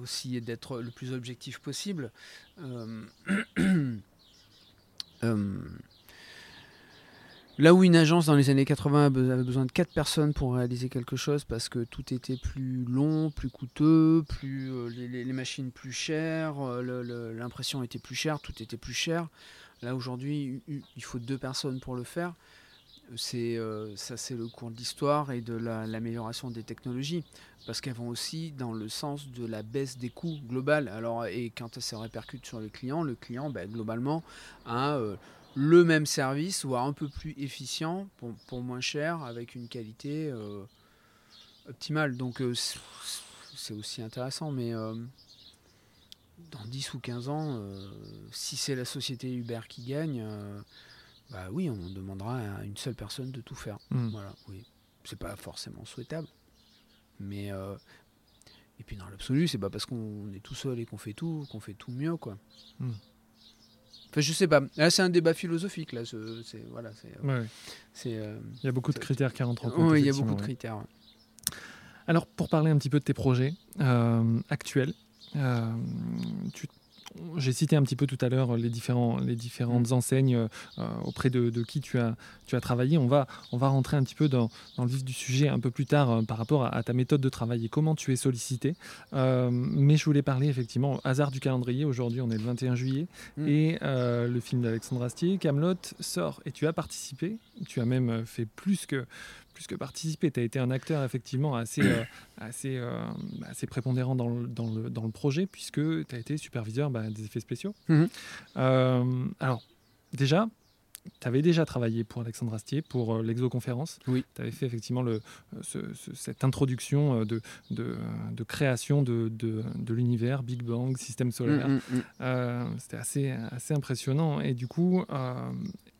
aussi d'être le plus objectif possible, là où une agence dans les années 80 avait be- avait besoin de 4 personnes pour réaliser quelque chose parce que tout était plus long, plus coûteux, plus, les, machines plus chères, l'impression était plus chère, tout était plus cher. Là aujourd'hui, il faut deux personnes pour le faire. C'est euh, ça, c'est le cours de l'histoire et de la- l'amélioration des technologies, parce qu'elles vont aussi dans le sens de la baisse des coûts global. Alors et quand ça se répercute sur le client, le client, globalement, a euh, le même service, voire un peu plus efficient pour, moins cher, avec une qualité euh, optimale. Donc c'est aussi intéressant, mais dans 10 ou 15 ans, euh, si c'est la société Uber qui gagne, euh, bah oui, on demandera à une seule personne de tout faire. Mm. Voilà, oui. C'est pas forcément souhaitable. Mais. euh, et puis dans l'absolu, c'est pas parce qu'on est tout seul et qu'on fait tout qu'on fait tout mieux, quoi. Mm. Enfin, je sais pas. Là, c'est un débat philosophique, là. ce- C'est. Voilà, c'est. Ouais, Il y a beaucoup de critères qui rentrent en compte. oui, il y a beaucoup de critères. Alors, pour parler un petit peu de tes projets actuels, tu- j'ai cité un petit peu tout à l'heure les, différents, les différentes Mm. enseignes euh, auprès de, de qui tu as, tu as travaillé. On va, on va rentrer un petit peu dans, dans le vif du sujet un peu plus tard euh, par rapport à, à ta méthode de travail et comment tu es sollicité. Euh, mais je voulais parler effectivement, au hasard du calendrier, aujourd'hui on est le 21 juillet, Mm. et euh, le film d'Alexandre Astier, Camelot, sort et tu as participé. Tu as même euh, fait plus que, plus que participer. Tu as été un acteur effectivement assez, euh, assez, euh, assez prépondérant dans le, dans, le, dans le projet puisque tu as été superviseur bah, des effets spéciaux. Mhm. Euh, alors, déjà, tu avais déjà travaillé pour Alexandre Astier, pour euh, l'exoconférence. Oui. Tu avais fait effectivement le, cette introduction de, de, création de, de, l'univers, Big Bang, système solaire. Mm, mm, mm. C'était assez, assez impressionnant. Et du coup,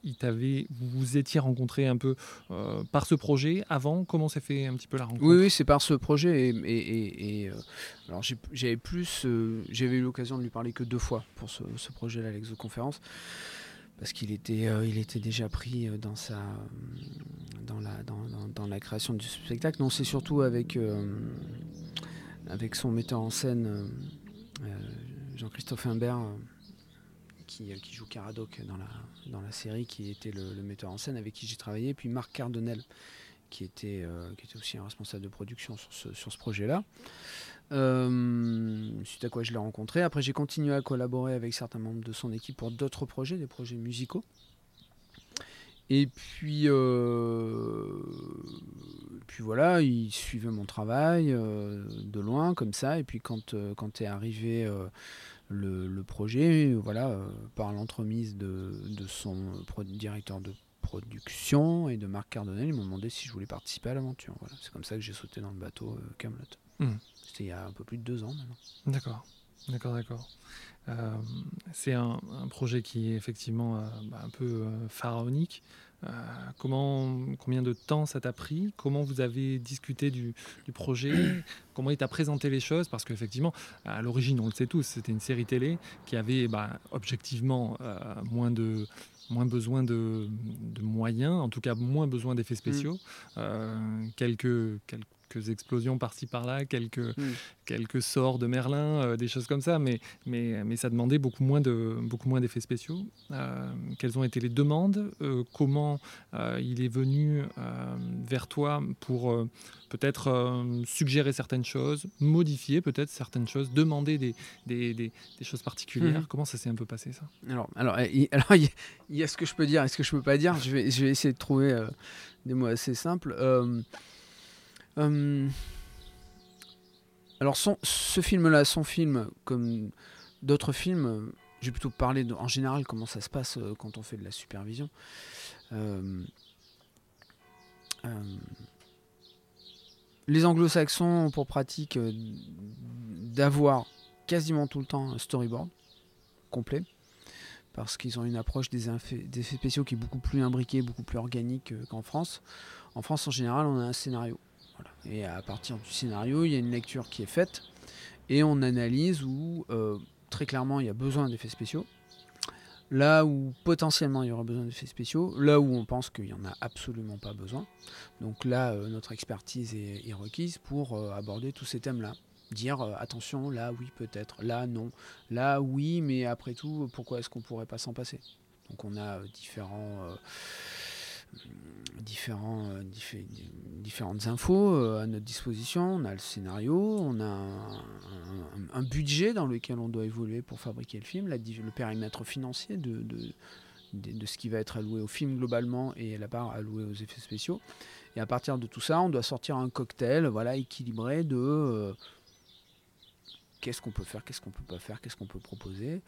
vous vous étiez rencontré un peu par ce projet avant? Comment s'est fait un petit peu la rencontre? Oui, c'est par ce projet. Et, alors j'avais plus, j'avais eu l'occasion de lui parler que deux fois pour ce, ce projet-là, l'exoconférence parce qu'il était, euh, déjà pris euh, dans, la, création du spectacle. Non, c'est surtout avec, euh, avec son metteur en scène, Jean-Christophe Imbert, qui, qui, joue Caradoc dans la, série, qui était le, metteur en scène avec qui j'ai travaillé, puis Marc Cardonel, qui était, qui était aussi un responsable de production sur ce, sur ce projet-là. Euh, suite à quoi je l'ai rencontré. Après, j'ai continué à collaborer avec certains membres de son équipe pour d'autres projets, des projets musicaux. Et puis, euh, puis voilà, il suivait mon travail euh, de loin, comme ça. Et puis quand, quand est arrivé le, projet, voilà, par l'entremise de, de, son directeur de production et de Marc Cardonnel, ils m'ont demandé si je voulais participer à l'aventure. Voilà, c'est comme ça que j'ai sauté dans le bateau Camelot. Hmm. C'était il y a un peu plus de deux ans maintenant. D'accord, d'accord, d'accord. Euh, c'est un, projet qui est effectivement euh, bah, un peu euh, pharaonique. Comment, combien de temps ça t'a pris? Comment vous avez discuté du, projet? Comment il t'a présenté les choses? Parce qu'effectivement, à l'origine, on le sait tous, c'était une série télé qui avait bah, objectivement moins de moins besoin de, moyens, en tout cas moins besoin d'effets spéciaux, mm. quelques, quelques explosions par-ci par-là, quelques, hmm. quelques sorts de Merlin, euh, des choses comme ça, mais, mais, mais ça demandait beaucoup moins, de, beaucoup moins d'effets spéciaux. Euh, quelles ont été les demandes? Euh, Comment il est venu vers toi pour peut-être suggérer certaines choses, modifier peut-être certaines choses, demander des, des, des, choses particulières? Hmm. Comment ça s'est un peu passé ça? Alors, alors, il, alors, il y a ce que je peux dire et ce que je peux pas dire. Je vais, je vais essayer de trouver des mots assez simples. Euh, alors, ce film-là, son film, comme d'autres films, j'ai plutôt parlé en général comment ça se passe euh, quand on fait de la supervision. Euh, les anglo-saxons ont pour pratique d'avoir quasiment tout le temps un storyboard complet parce qu'ils ont une approche des effets, spéciaux qui est beaucoup plus imbriquée, beaucoup plus organique qu'en France. En France, en général, on a un scénario. Et à partir du scénario, il y a une lecture qui est faite et on analyse où euh, très clairement il y a besoin d'effets spéciaux. Là où potentiellement il y aura besoin d'effets spéciaux, là où on pense qu'il n'y en a absolument pas besoin. Donc là, euh, notre expertise est, requise pour euh, aborder tous ces thèmes-là. Dire attention, là oui peut-être, là non, là oui, mais après tout, pourquoi est-ce qu'on pourrait pas s'en passer? Donc on a différents différents, différentes infos euh, à notre disposition. On a le scénario, on a un, budget dans lequel on doit évoluer pour fabriquer le film, le périmètre financier de, de, ce qui va être alloué au film globalement et la part allouée aux effets spéciaux. Et à partir de tout ça, on doit sortir un cocktail voilà, équilibré de euh, qu'est-ce qu'on peut faire, qu'est-ce qu'on peut pas faire, qu'est-ce qu'on peut proposer.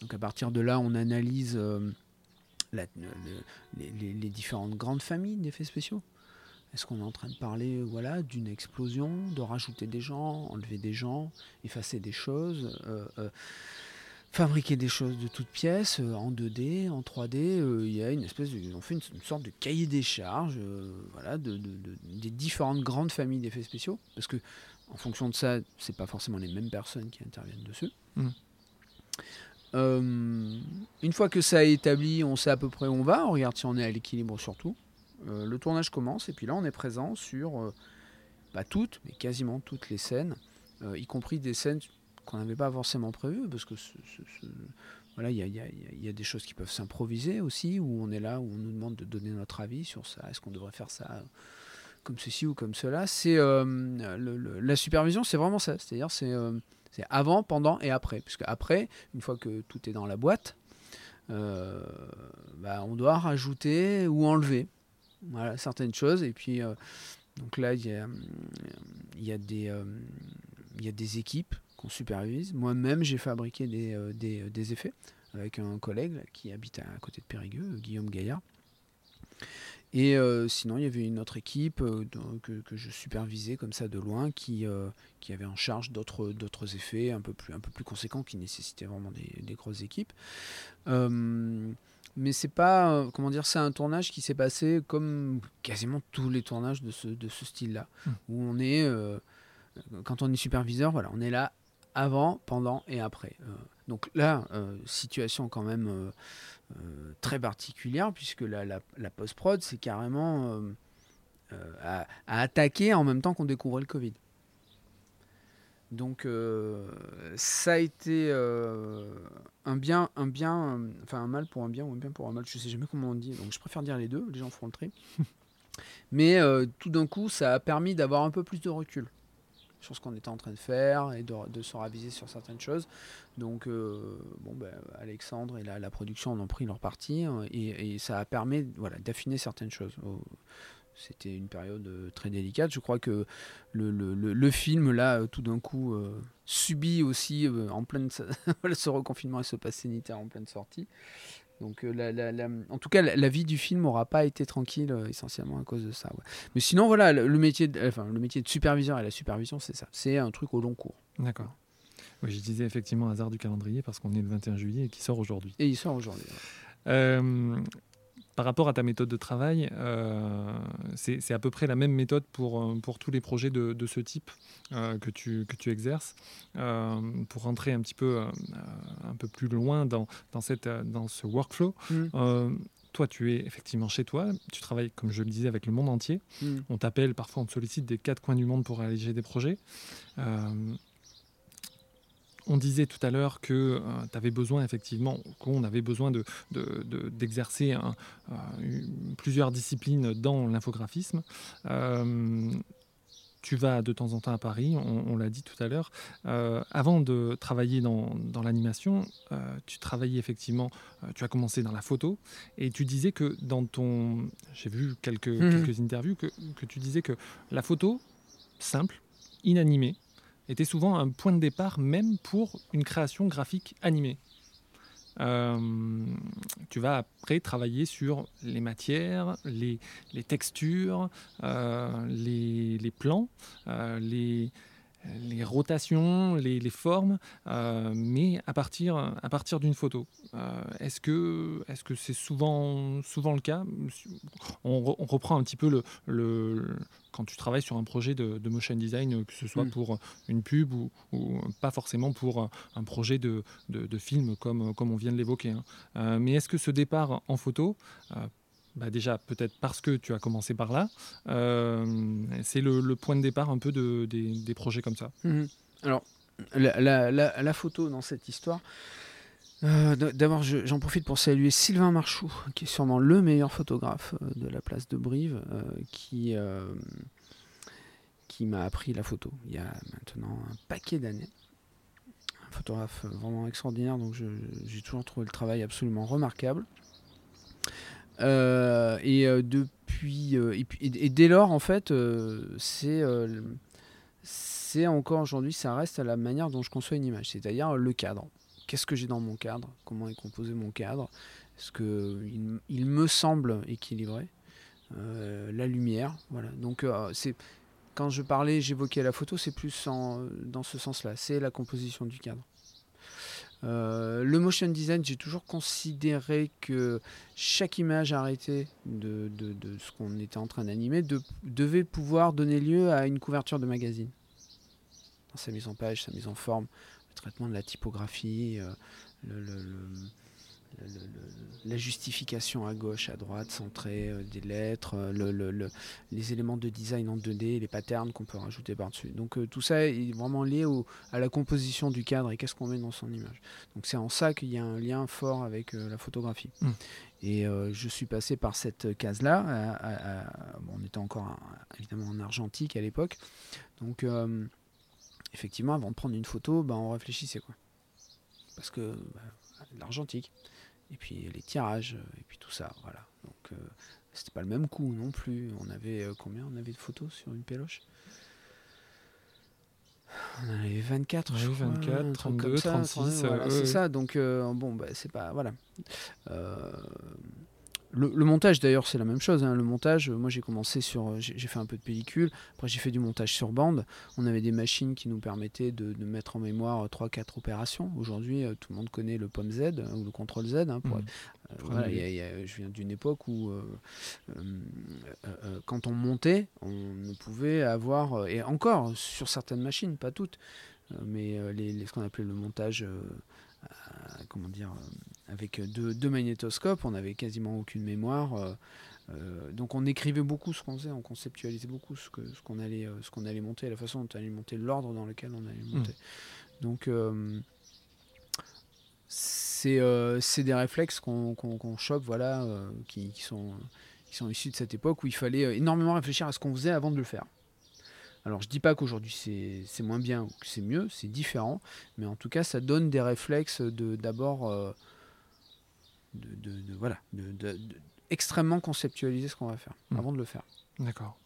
Donc à partir de là, on analyse les, différentes grandes familles d'effets spéciaux Est-ce qu'on est en train de parler voilà, d'une explosion, de rajouter des gens, enlever des gens, effacer des choses, euh, euh, fabriquer des choses de toutes pièces, euh, en 2D, en 3D Il y a une espèce de, on fait une, sorte de cahier des charges voilà, de, des différentes grandes familles d'effets spéciaux. Parce que en fonction de ça, c'est pas forcément les mêmes personnes qui interviennent dessus. Mmh. Euh, une fois que ça est établi, on sait à peu près où on va, on regarde si on est à l'équilibre surtout. Euh, le tournage commence et puis là on est présent sur, euh, pas toutes, mais quasiment toutes les scènes, y compris des scènes qu'on n'avait pas forcément prévues, parce que voilà, il y a, des choses qui peuvent s'improviser aussi, où on est là, où on nous demande de donner notre avis sur ça, est-ce qu'on devrait faire ça comme ceci ou comme cela? C'est la supervision, c'est vraiment ça, c'est-à-dire c'est avant, pendant et après. Puisque après, une fois que tout est dans la boîte, euh, bah, on doit rajouter ou enlever voilà, certaines choses. Et puis, euh, donc là, il y a, y, a des, euh, y a des équipes qu'on supervise. Moi-même, j'ai fabriqué des, des, des, effets avec un collègue qui habite à côté de Périgueux, Guillaume Gaillard. Et euh, sinon, il y avait une autre équipe euh, que, je supervisais comme ça de loin qui, euh, qui avait en charge d'autres, effets un peu, plus, un peu plus conséquents qui nécessitaient vraiment des, grosses équipes. Mais c'est pas, comment dire, c'est un tournage qui s'est passé comme quasiment tous les tournages de ce, de ce style-là, mmh. où on est, quand on est superviseur, voilà, on est là avant, pendant et après. donc là, situation quand même euh, très particulière, puisque la, la, post-prod, c'est carrément euh, euh, à, attaquer en même temps qu'on découvrait le Covid. Donc ça a été un bien, un bien, enfin un mal pour un bien ou un bien pour un mal, je sais jamais comment on dit, donc je préfère dire les deux, les gens feront le tri. Mais tout d'un coup, ça a permis d'avoir un peu plus de recul sur ce qu'on était en train de faire et de, se raviser sur certaines choses. Donc, euh, bon, ben, Alexandre et la, production en ont pris leur parti hein, et, ça a permis voilà, d'affiner certaines choses. C'était une période euh, très délicate. Je crois que le, le, le, film, là, euh, tout d'un coup, subit aussi en pleine ce reconfinement et ce pass sanitaire en pleine sortie. Donc, euh, en tout cas, la, vie du film n'aura pas été tranquille euh, essentiellement à cause de ça. Mais sinon, voilà, le, métier de, enfin, le métier de superviseur et la supervision, c'est ça. C'est un truc au long cours. D'accord. Oui, je disais effectivement hasard du calendrier parce qu'on est le 21 juillet et qui sort aujourd'hui. Et il sort aujourd'hui. Euh, par rapport à ta méthode de travail, euh, c'est à peu près la même méthode pour, euh, pour tous les projets de, de ce type euh, que, tu, que tu exerces. pour rentrer un petit peu, un peu plus loin dans, dans, cette, dans ce workflow, mmh. toi, tu es effectivement chez toi, tu travailles, comme je le disais, avec le monde entier. Mmh. On t'appelle, parfois on te sollicite des quatre coins du monde pour réaliser des projets on disait tout à l'heure que euh, tu avais besoin, effectivement, qu'on avait besoin d'exercer de, plusieurs disciplines dans l'infographisme. Euh, tu vas de temps en temps à Paris, on, l'a dit tout à l'heure. Euh, avant de travailler dans, l'animation, tu travaillais effectivement, tu as commencé dans la photo, et tu disais que dans ton... J'ai vu quelques, mmh. quelques interviews, que, que tu disais que la photo, simple, inanimée, était souvent un point de départ même pour une création graphique animée. Euh, tu vas après travailler sur les matières, les, textures, euh, les, plans, euh, les, les rotations, les, formes, euh, mais à partir, à partir d'une photo. Euh, est-ce que c'est -ce c'est souvent, souvent le cas? On, reprend un petit peu le, le, quand tu travailles sur un projet de, motion design, que ce soit mm. pour une pub ou, pas forcément pour un projet de, de, film comme, comme on vient de l'évoquer. Hein. Euh, mais est-ce que ce départ en photo bah déjà peut-être parce que tu as commencé par là. Euh, c'est le, point de départ un peu de, des, projets comme ça. Mhm. Alors, la, photo dans cette histoire, euh, d'abord j'en profite pour saluer Sylvain Marchou, qui est sûrement le meilleur photographe euh, de la place de Brive, qui, qui m'a appris la photo il y a maintenant un paquet d'années. Un photographe vraiment extraordinaire, donc j'ai toujours trouvé le travail absolument remarquable. Euh, et euh, depuis euh, et, dès lors en fait c'est c'est encore aujourd'hui ça reste à la manière dont je conçois une image c'est-à-dire le cadre. Qu'est-ce que j'ai dans mon cadre? Comment est composé mon cadre? Est-ce que il, me semble équilibré? La lumière voilà. Donc c'est quand je parlais j'évoquais la photo c'est plus dans ce sens là c'est la composition du cadre euh, le motion design, j'ai toujours considéré que chaque image arrêtée de, ce qu'on était en train d'animer devait pouvoir donner lieu à une couverture de magazine. Sa mise en page, sa mise en forme, le traitement de la typographie, euh, le, la justification à gauche, à droite, centrée, euh, des lettres, euh, les éléments de design en 2D, les patterns qu'on peut rajouter par-dessus. Donc euh, tout ça est vraiment lié à la composition du cadre et qu'est-ce qu'on met dans son image. Donc c'est en ça qu'il y a un lien fort avec la photographie. Mmh. Et je suis passé par cette case-là, on était encore évidemment en argentique à l'époque. Donc effectivement, avant de prendre une photo, ben, on réfléchissait. Quoi. Parce que bah, l'argentique et puis les tirages, et puis tout ça, voilà. Donc euh, c'était pas le même coup non plus. On avait euh, combien On avait de photos sur une péloche? On avait 24, Ouais, je crois, 24, un truc 32, comme ça, 36, voilà, euh, c'est ouais. ça. Donc euh, bon, bah, c'est pas voilà. Euh, le, le montage d'ailleurs c'est la même chose. hein. Le montage, euh, moi j'ai commencé sur, euh, j'ai fait un peu de pellicule. Après j'ai fait du montage sur bande. On avait des machines qui nous permettaient de, de mettre en mémoire 3-4 opérations. Aujourd'hui euh, tout le monde connaît le POM Z euh, ou le contrôle Z. hein, pour euh, Pour voilà, annuler. il y a- il y a- je viens d'une époque où, euh, euh, euh, euh, quand on montait, on ne pouvait avoir, euh, et encore sur certaines machines, pas toutes, euh, mais euh, les, les- ce qu'on appelait le montage, euh, comment dire, euh, avec deux, deux magnétoscopes, on n'avait quasiment aucune mémoire. euh, euh, donc on écrivait beaucoup ce qu'on faisait, on conceptualisait beaucoup ce qu'on allait euh, ce qu'on allait monter, la façon dont on allait monter, l'ordre dans lequel on allait monter. Donc euh, c'est euh, des réflexes qu'on qu'on chope, voilà, euh, qui, qui sont qui sont issus de cette époque où il fallait euh, énormément réfléchir à ce qu'on faisait avant de le faire. Alors je dis pas qu'aujourd'hui c'est moins bien ou que c'est mieux, c'est différent, mais en tout cas ça donne des réflexes de d'abord euh, de, de- de- voilà extrêmement conceptualiser ce qu'on va faire Mm. avant de le faire. D'accord.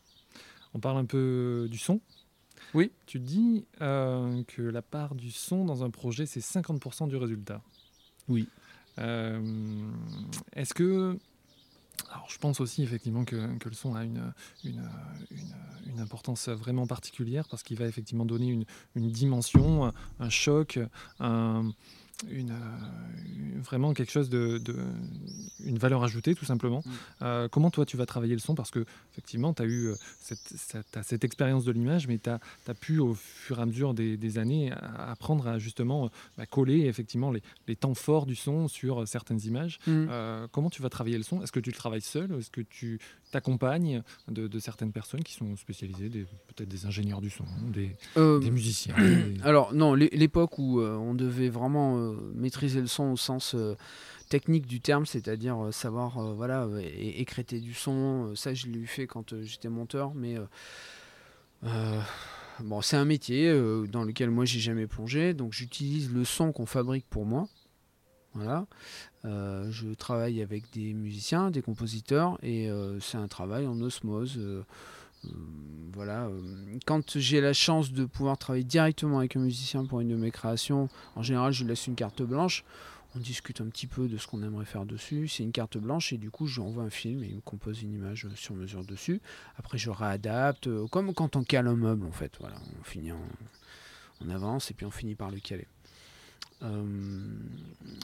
On parle un peu du son? Oui. Tu dis euh, que la part du son dans un projet, c'est 50% du résultat. Oui. Euh, Est-ce que... Alors, je pense aussi effectivement que, le son a une, importance vraiment particulière parce qu'il va effectivement donner une, une dimension, un choc, un- une, euh, vraiment quelque chose de, de- une valeur ajoutée tout simplement. Mm. Euh, comment toi tu vas travailler le son? Parce que effectivement tu as eu euh, cette, cette- expérience de l'image, mais tu as, pu au fur et à mesure des, des années apprendre à justement bah, coller effectivement les, les temps forts du son sur certaines images. Euh, comment tu vas travailler le son? Est-ce que tu le travailles seul? Est-ce que tu t'accompagnes de, de certaines personnes qui sont spécialisées, peut-être des ingénieurs du son, des, Euh, des musiciens des- Alors non, l'é- l'époque où on devait vraiment maîtriser le son au sens euh, technique du terme, c'est-à-dire euh, savoir euh, voilà euh, écréter du son, euh, ça je l'ai fait quand euh, j'étais monteur, mais euh, euh, bon c'est un métier euh, dans lequel moi j'ai jamais plongé, donc j'utilise le son qu'on fabrique pour moi. Voilà. Euh, je travaille avec des musiciens, des compositeurs, et euh, c'est un travail en osmose. Euh, voilà. euh, quand j'ai la chance de pouvoir travailler directement avec un musicien pour une de mes créations, en général, je lui laisse une carte blanche. On discute un petit peu de ce qu'on aimerait faire dessus. C'est une carte blanche et du coup, je lui envoie un film et il me compose une image euh, sur mesure dessus. Après, je réadapte, comme quand on cale un meuble en fait. Voilà, on finit en, on avance et puis on finit par le caler. Euh,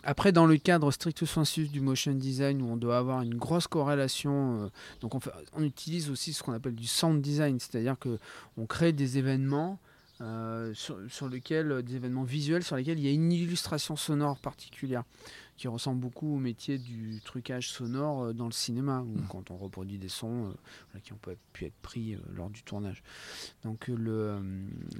après, dans le cadre stricto sensu du motion design, où on doit avoir une grosse corrélation, euh, donc on, fait- on utilise aussi ce qu'on appelle du sound design, c'est-à-dire que on crée des événements euh, sur lesquels, des événements visuels sur lesquels il y a une illustration sonore particulière qui ressemble beaucoup au métier du trucage sonore euh, dans le cinéma, où Mhm. quand on reproduit des sons euh, qui ont pu, être pris euh, lors du tournage. Donc le,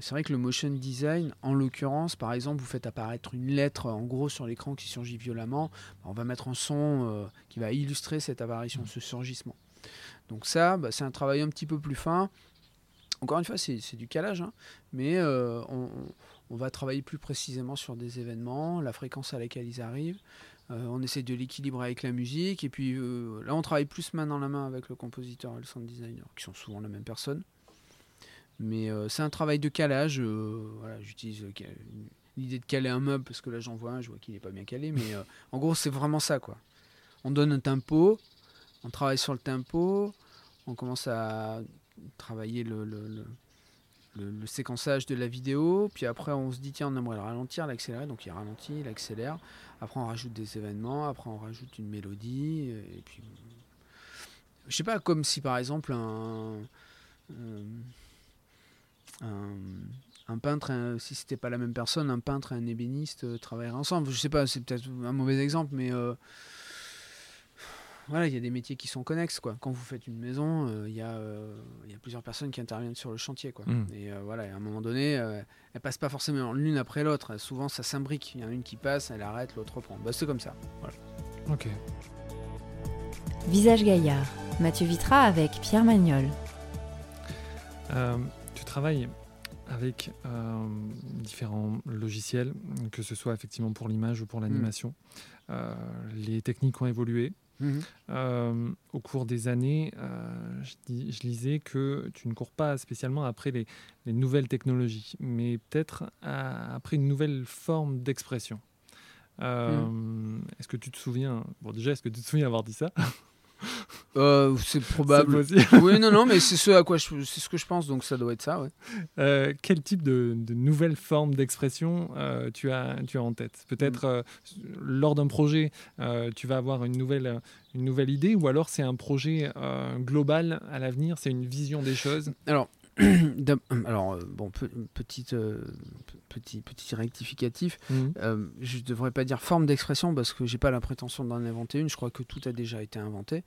c'est vrai que le motion design, en l'occurrence, par exemple, vous faites apparaître une lettre en gros sur l'écran qui surgit violemment, on va mettre un son qui va illustrer cette apparition, ce surgissement. Donc ça, bah, c'est un travail un petit peu plus fin. Encore une fois, c'est du calage, hein, mais on, on va travailler plus précisément sur des événements, la fréquence à laquelle ils arrivent. Euh, on essaie de l'équilibrer avec la musique, et puis euh, là, on travaille plus main dans la main avec le compositeur et le sound designer, qui sont souvent la même personne. Mais euh, c'est un travail de calage. voilà, j'utilise l'idée de caler un meuble parce que là j'en vois un, je vois qu'il n'est pas bien calé. Mais en gros, c'est vraiment ça quoi. On donne un tempo, on travaille sur le tempo, on commence à travailler le, le- le- le- séquençage de la vidéo. Puis après, on se dit tiens, on aimerait le ralentir, l'accélérer. Donc il ralentit, il accélère. Après, on rajoute des événements. Après, on rajoute une mélodie. Et puis, je sais pas, comme si par exemple un. un- peintre, si c'était pas la même personne, un peintre et un ébéniste euh, travailleraient ensemble. Je sais pas, c'est peut-être un mauvais exemple, mais euh, voilà, il y a des métiers qui sont connexes. Quoi. Quand vous faites une maison, euh, il y, a, euh, il y a plusieurs personnes qui interviennent sur le chantier. Quoi. Mm. Et euh, voilà, et à un moment donné, euh, elles passent pas forcément l'une après l'autre. Souvent, ça s'imbrique. Il y en a une qui passe, elle arrête, l'autre reprend. Bah, c'est comme ça. Ok. Visage Gaillard, Mathieu Vitra avec Pierre Magnol. Euh, tu travailles avec euh, différents logiciels, que ce soit effectivement pour l'image ou pour l'animation. Euh, les techniques ont évolué. Mhm. Euh, au cours des années, euh, je, dis- je lisais que tu ne cours pas spécialement après les, les nouvelles technologies, mais peut-être à- après une nouvelle forme d'expression. Euh, Est-ce que tu te souviens Bon, déjà, est-ce que tu te souviens avoir dit ça? Euh, c'est probable. oui, non, non, mais c'est ce à quoi je, c'est ce que je pense, donc ça doit être ça, ouais. Euh, quel type de, de nouvelle forme d'expression euh, tu, as, tu as en tête? Peut-être euh, lors d'un projet, tu vas avoir une nouvelle, une nouvelle idée ou alors c'est un projet global à l'avenir, c'est une vision des choses? Alors, alors euh, bon, pe- petite, euh, pe- petit, petit rectificatif. Mhm. Euh, je ne devrais pas dire forme d'expression parce que j'ai pas la prétention d'en inventer une. Je crois que tout a déjà été inventé.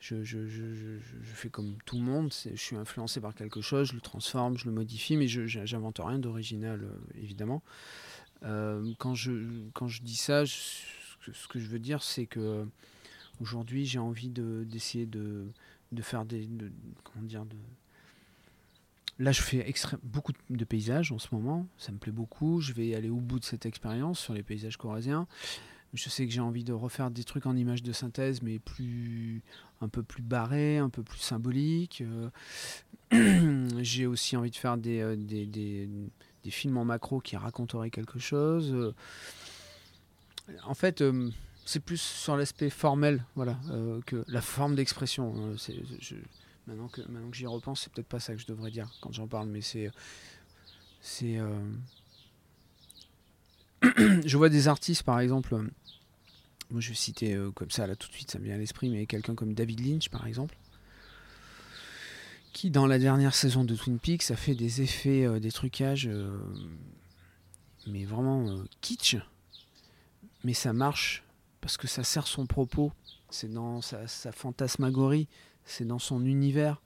Je, je- je- je- je- je fais comme tout le monde. Je suis influencé par quelque chose, je le transforme, je le modifie, mais je j'invente rien d'original, euh, évidemment. Euh, quand, je, quand je dis ça, ce, que, je veux dire, c'est que euh, aujourd'hui, j'ai envie de- d'essayer de, de faire des. de- comment dire de, Là, je fais beaucoup de paysages en ce moment. Ça me plaît beaucoup. Je vais aller au bout de cette expérience sur les paysages corréziens. Je sais que j'ai envie de refaire des trucs en images de synthèse, mais plus un peu plus barrés, un peu plus symboliques. Euh, j'ai aussi envie de faire des, euh, des, films en macro qui raconteraient quelque chose. En fait, euh, c'est plus sur l'aspect formel, voilà, euh, que la forme d'expression. Maintenant que, maintenant que j'y repense, c'est peut-être pas ça que je devrais dire quand j'en parle, mais c'est. C'est. euh, je vois des artistes, par exemple. Moi, je vais citer euh, comme ça, là, tout de suite, ça me vient à l'esprit, mais quelqu'un comme David Lynch, par exemple, qui, dans la dernière saison de Twin Peaks, a fait des effets, euh, des trucages, mais vraiment kitsch. Mais ça marche parce que ça sert son propos. C'est dans sa fantasmagorie c'est dans son univers.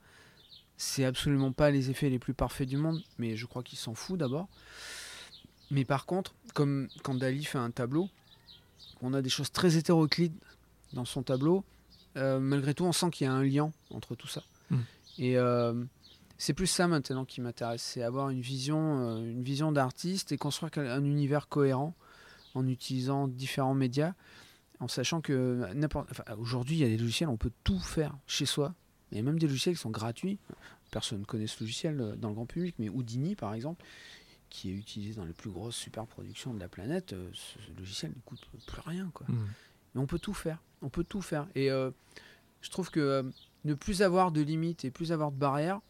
C'est absolument pas les effets les plus parfaits du monde, mais je crois qu'il s'en fout d'abord. Mais par contre, comme quand Dali fait un tableau, on a des choses très hétéroclites dans son tableau. euh, malgré tout, on sent qu'il y a un lien entre tout ça. Mm. Et euh, c'est plus ça maintenant qui m'intéresse, c'est avoir une vision, euh, une vision d'artiste et construire un univers cohérent en utilisant différents médias en sachant que n'importe enfin, aujourd'hui il y a des logiciels on peut tout faire chez soi. Il y a même des logiciels qui sont gratuits. Personne ne connaît ce logiciel euh, dans le grand public mais Houdini par exemple qui est utilisé dans les plus grosses super productions de la planète euh, ce logiciel ne coûte plus rien quoi. Mhm. mais on peut tout faire. On peut tout faire. Et euh, je trouve que euh, ne plus avoir de limites et plus avoir de barrières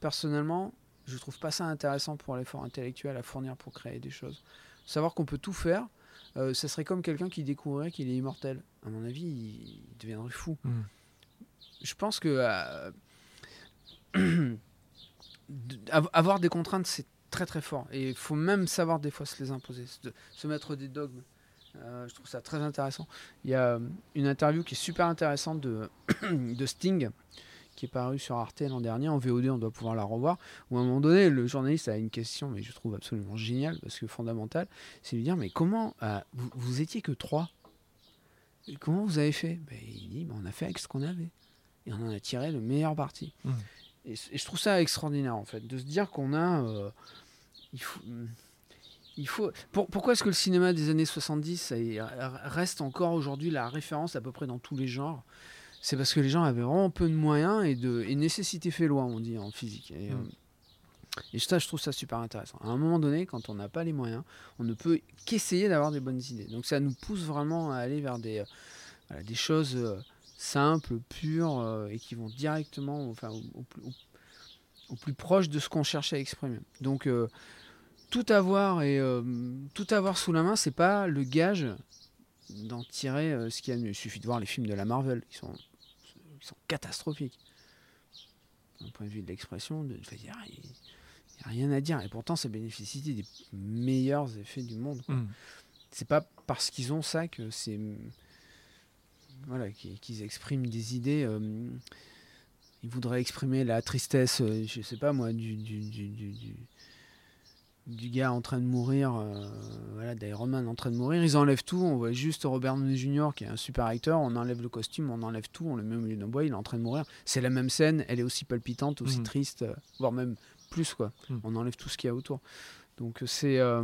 personnellement je trouve pas ça intéressant pour l'effort intellectuel à fournir pour créer des choses. Savoir qu'on peut tout faire euh, ça serait comme quelqu'un qui découvrirait qu'il est immortel. À mon avis, il, il deviendrait fou. Mhm. Je pense que euh, avoir des contraintes, c'est très très fort. Et il faut même savoir des fois se les imposer, se, se mettre des dogmes. Euh, je trouve ça très intéressant. Il y a euh, une interview qui est super intéressante de, de Sting, qui est parue sur Arte l'an dernier en VOD, on doit pouvoir la revoir, où à un moment donné, le journaliste a une question, mais je trouve absolument géniale, parce que fondamentale, c'est lui dire, mais comment, euh, vous, vous étiez que trois? Et Comment vous avez fait? Ben, Il dit, ben, on a fait avec ce qu'on avait. Et on en a tiré le meilleur parti. Mhm. Et, je trouve ça extraordinaire, en fait, de se dire qu'on a... euh, il faut... Il faut... Pour- pourquoi est-ce que le cinéma des années 70 ça y- reste encore aujourd'hui la référence à peu près dans tous les genres? C'est parce que les gens avaient vraiment peu de moyens et, de... et nécessité fait loi, on dit en physique. Et, Mm. euh, et ça, je trouve ça super intéressant. À un moment donné, quand on n'a pas les moyens, on ne peut qu'essayer d'avoir des bonnes idées. Donc ça nous pousse vraiment à aller vers des, euh, voilà, des choses euh, simples, pures, et qui vont directement enfin, au, au plus, au- au plus proche de ce qu'on cherche à exprimer. Donc tout avoir et tout avoir sous la main, c'est pas le gage d'en tirer euh, ce qu'il y a de mieux. Il suffit de voir les films de la Marvel, ils sont, ils sont catastrophiques. D'un point de vue de l'expression, de- il n'y a, rien à dire. Et pourtant, ça bénéficie des meilleurs effets du monde. Mhm. C'est pas parce qu'ils ont ça que c'est. Voilà, qu'ils expriment des idées. euh, ils voudraient exprimer la tristesse, euh, je sais pas moi, du, du, du, du, du- gars en train de mourir, euh, voilà, d'Iron Man en train de mourir. Ils enlèvent tout, on voit juste Robert Downey Jr. qui est un super acteur, on enlève le costume, on enlève tout, on le met au milieu d'un bois, il est en train de mourir. C'est la même scène, elle est aussi palpitante, aussi Mhm. triste, euh, voire même plus quoi. Mhm. On enlève tout ce qu'il y a autour. Donc c'est. euh,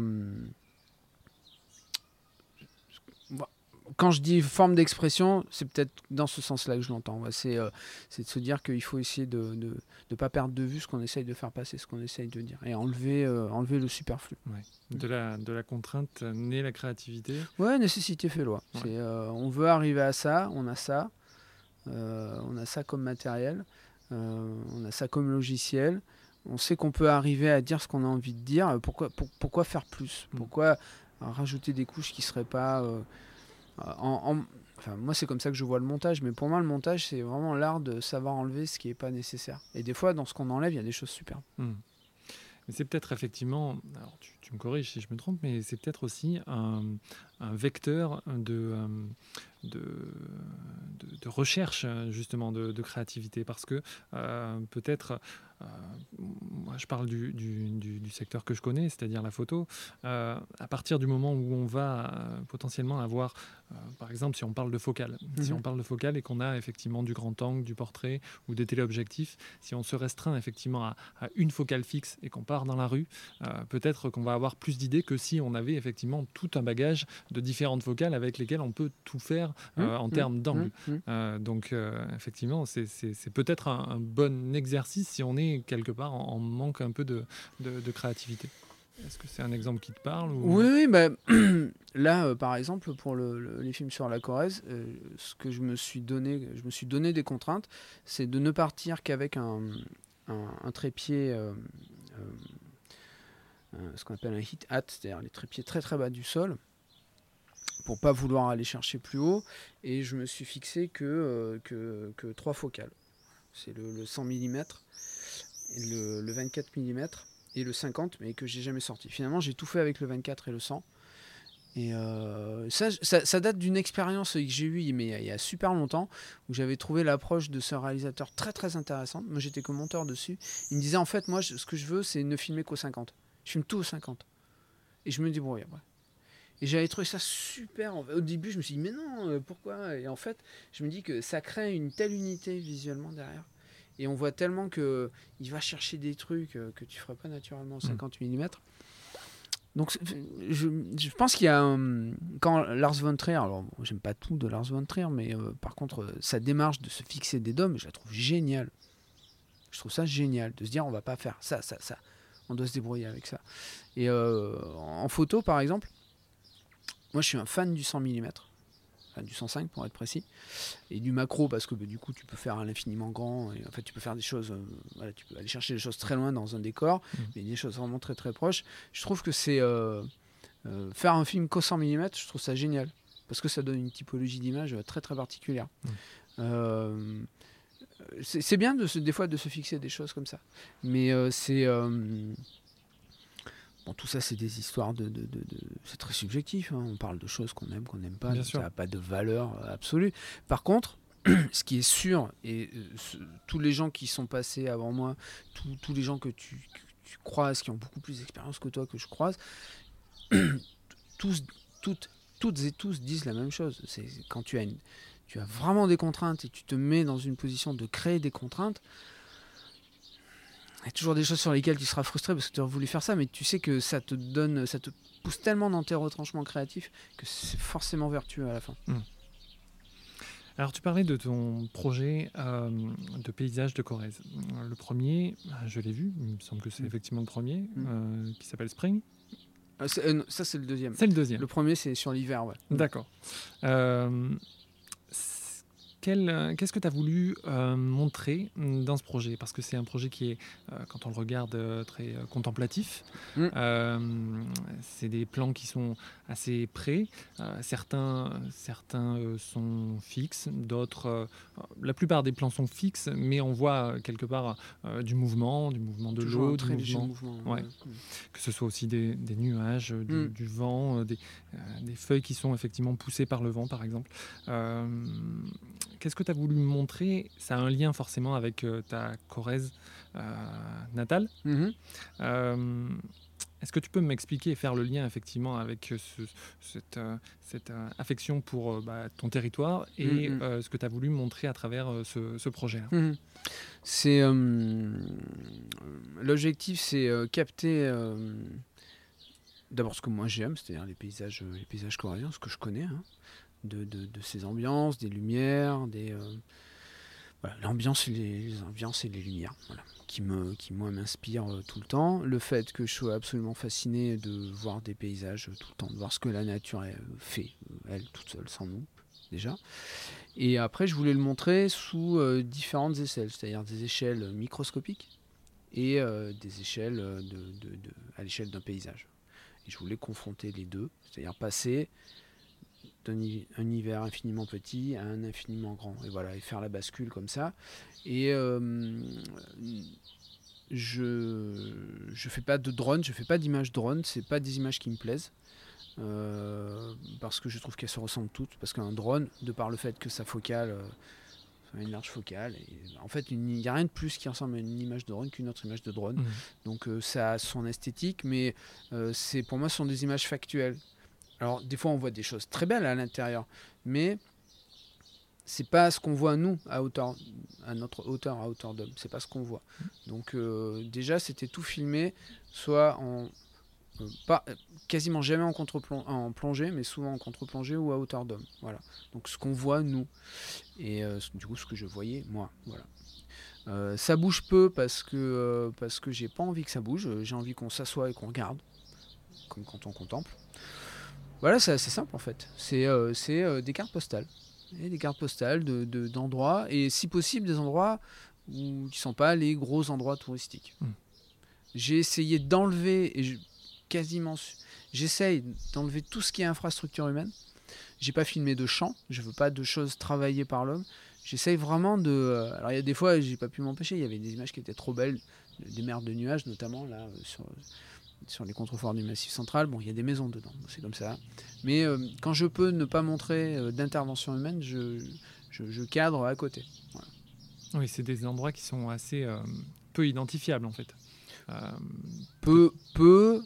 quand je dis forme d'expression, c'est peut-être dans ce sens-là que je l'entends. C'est euh, c'est de se dire qu'il faut essayer de ne de, de pas perdre de vue ce qu'on essaye de faire passer, ce qu'on essaye de dire, et enlever, euh, enlever le superflu. De, la, de la contrainte naît la créativité Ouais, nécessité fait loi. Ouais. Euh, on veut arriver à ça, on a ça, on a ça comme matériel, on a ça comme logiciel. On sait qu'on peut arriver à dire ce qu'on a envie de dire. Pourquoi, pour- pourquoi faire plus? Mm. Pourquoi rajouter des couches qui seraient pas Enfin, moi, c'est comme ça que je vois le montage. Mais pour moi, le montage, c'est vraiment l'art de savoir enlever ce qui n'est pas nécessaire. Et des fois, dans ce qu'on enlève, il y a des choses superbes. Hmm. Mais c'est peut-être effectivement, alors tu, me corriges si je me trompe, mais c'est peut-être aussi un, vecteur de, euh, de, de- recherche justement de, créativité parce que euh, peut-être, euh, moi je parle du, du- secteur que je connais, c'est-à-dire la photo, euh, à partir du moment où on va euh, potentiellement avoir, euh, par exemple si on parle de focale, si Mhm. on parle de focale et qu'on a effectivement du grand angle, du portrait ou des téléobjectifs, si on se restreint effectivement à, à une focale fixe et qu'on part dans la rue, euh, peut-être qu'on va avoir plus d'idées que si on avait effectivement tout un bagage de différentes focales avec lesquelles on peut tout faire euh, en Mmh, termes mmh, d'angle. Euh, donc euh, effectivement, c'est- peut-être un, un bon exercice si on est quelque part en, en manque un peu de, de- de créativité. Est-ce que c'est un exemple qui te parle ou... Oui, oui, bah, là, euh, par exemple, pour le- le- les films sur la Corrèze, euh, ce que je me suis donné, je me suis donné des contraintes, c'est de ne partir qu'avec un, trépied, euh, ce qu'on appelle un hit hat, c'est-à-dire les trépieds très très bas du sol, pour pas vouloir aller chercher plus haut. Et je me suis fixé que, que, focales. C'est le, le 100 mm, le, le 24 mm et le 50, mais que j'ai jamais sorti. Finalement, j'ai tout fait avec le 24 et le 100. Et euh, ça, ça, date d'une expérience que j'ai eue mais il y, a, super longtemps, où j'avais trouvé l'approche de ce réalisateur très très intéressante. Moi, j'étais monteur dessus. Il me disait en fait, moi, ce que je veux, c'est ne filmer qu'au 50. Je filme tout au 50. Et je me débrouille après. Et j'avais trouvé ça super. Au début, je me suis dit, mais non, euh, pourquoi? Et en fait, je me dis que ça crée une telle unité visuellement derrière. Et on voit tellement que il va chercher des trucs euh, que tu ferais pas naturellement au 50 mm. Donc je, je pense qu'il y a un- quand Lars von Trier, alors j'aime pas tout de Lars von Trier, mais euh, par contre euh, sa démarche de se fixer des dômes, je la trouve géniale. Je trouve ça génial de se dire on va pas faire ça, ça, ça. On doit se débrouiller avec ça. Et euh, en photo par exemple, moi je suis un fan du 100 mm, du 105 pour être précis, et du macro parce que bah, du coup tu peux faire à l'infiniment grand, et en fait tu peux faire des choses, euh, voilà, tu peux aller chercher des choses très loin dans un décor, Mhm. mais des choses vraiment très très proches. Je trouve que c'est euh, euh, faire un film qu'au 100 mm, je trouve ça génial parce que ça donne une typologie d'image très très particulière. Euh, c'est bien de se, des fois de se fixer des choses comme ça, mais c'est Bon, tout ça, c'est des histoires de. de- de- de- C'est très subjectif. hein. On parle de choses qu'on aime, qu'on n'aime pas. Bien donc sûr. Ça n'a pas de valeur euh, absolue. Par contre, ce qui est sûr, et euh, ce- tous les gens qui sont passés avant moi, tous- tous les gens que tu, que tu croises, qui ont beaucoup plus d'expérience que toi, que je croise, tous, toutes, toutes et tous disent la même chose. C'est quand tu as, une, tu as vraiment des contraintes et tu te mets dans une position de créer des contraintes. Il y a toujours des choses sur lesquelles tu seras frustré parce que tu aurais voulu faire ça, mais tu sais que ça te donne, ça te pousse tellement dans tes retranchements créatifs que c'est forcément vertueux à la fin. Alors tu parlais de ton projet euh, de paysage de Corrèze. Le premier, je l'ai vu, il me semble que c'est Mm. effectivement le premier, Mm. euh, qui s'appelle Spring. Euh, euh, ça, c'est le deuxième. C'est le deuxième. Le premier, c'est sur l'hiver, ouais. D'accord. Euh, c- quel, euh, Qu'est-ce que tu as voulu euh, montrer mm, dans ce projet? Parce que c'est un projet qui est, euh, quand on le regarde, euh, très euh, contemplatif. Mm. Euh, c'est des plans qui sont assez près. Euh, certains certains euh, sont fixes, d'autres... euh, la plupart des plans sont fixes, mais on voit euh, quelque part euh, du mouvement, du mouvement de l'eau, du mouvement mouvement. Ouais. ouais. que ce soit aussi des, des nuages, euh, du, Mm. du vent, euh, des, euh, des feuilles qui sont effectivement poussées par le vent, par exemple. Qu'est-ce que tu as voulu montrer? Ça a un lien forcément avec euh, ta Corrèze euh, natale. Mhm. Euh, Est-ce que tu peux m'expliquer et faire le lien effectivement avec ce- cette, cette, affection pour bah, ton territoire et Mhm. euh, ce que tu as voulu montrer à travers ce, projet-là? Mhm. C'est euh, l'objectif, c'est euh, capter d'abord ce que moi j'aime, c'est-à-dire les paysages, les paysages coréens, ce que je connais, hein. De, ces ambiances, des lumières, des l'ambiance et les, ambiances et les lumières, qui me, moi m'inspirent tout le temps. Le fait que je sois absolument fasciné de voir des paysages tout le temps, de voir ce que la nature fait, elle toute seule, sans nous déjà. Et après, je voulais le montrer sous différentes échelles, c'est-à-dire des échelles microscopiques et des échelles à l'échelle d'un paysage. Je voulais confronter les deux, c'est-à-dire passer d'un univers infiniment petit à un infiniment grand. Et voilà, et faire la bascule comme ça. Et euh, je je fais pas de drone, je fais pas d'images drone, c'est pas des images qui me plaisent. Euh, parce que je trouve qu'elles se ressemblent toutes. Parce qu'un drone, de par le fait que sa focale euh, une large focale. Et en fait, il n'y a rien de plus qui ressemble à une image de drone qu'une autre image de drone. Mmh. Donc euh, ça a son esthétique, mais c'est pour moi, ce sont des images factuelles. Alors des fois, on voit des choses très belles à l'intérieur, mais c'est pas ce qu'on voit nous à hauteur, à notre hauteur, à hauteur d'homme. C'est pas ce qu'on voit. Donc euh, déjà, c'était tout filmé, soit en pas quasiment jamais en contre en plongée, mais souvent en contre-plongée ou à hauteur d'homme. Voilà. Donc ce qu'on voit nous et euh, du coup ce que je voyais moi. Voilà. Euh, ça bouge peu parce que euh, parce que j'ai pas envie que ça bouge. J'ai envie qu'on s'assoie et qu'on regarde, comme quand on contemple. Voilà, c'est assez simple en fait. C'est c'est des cartes postales et des cartes postales de d'endroits et si possible des endroits où qui sont pas les gros endroits touristiques. Hmm. J'ai essayé d'enlever et je, quasiment. J'essaye d'enlever tout ce qui est infrastructure humaine. J'ai pas filmé de champs, je veux pas de choses travaillées par l'homme. J'essaye vraiment de. Euh, alors il y a des fois, j'ai pas pu m'empêcher. Il y avait des images qui étaient trop belles, des mers de nuages notamment là euh, sur sur les contreforts du Massif central. Bon, il y a des maisons dedans, c'est comme ça. Mais euh, quand je peux ne pas montrer d'intervention humaine, je, je, cadre à côté. Oui, c'est des endroits qui sont assez peu identifiables en fait. peu, peu,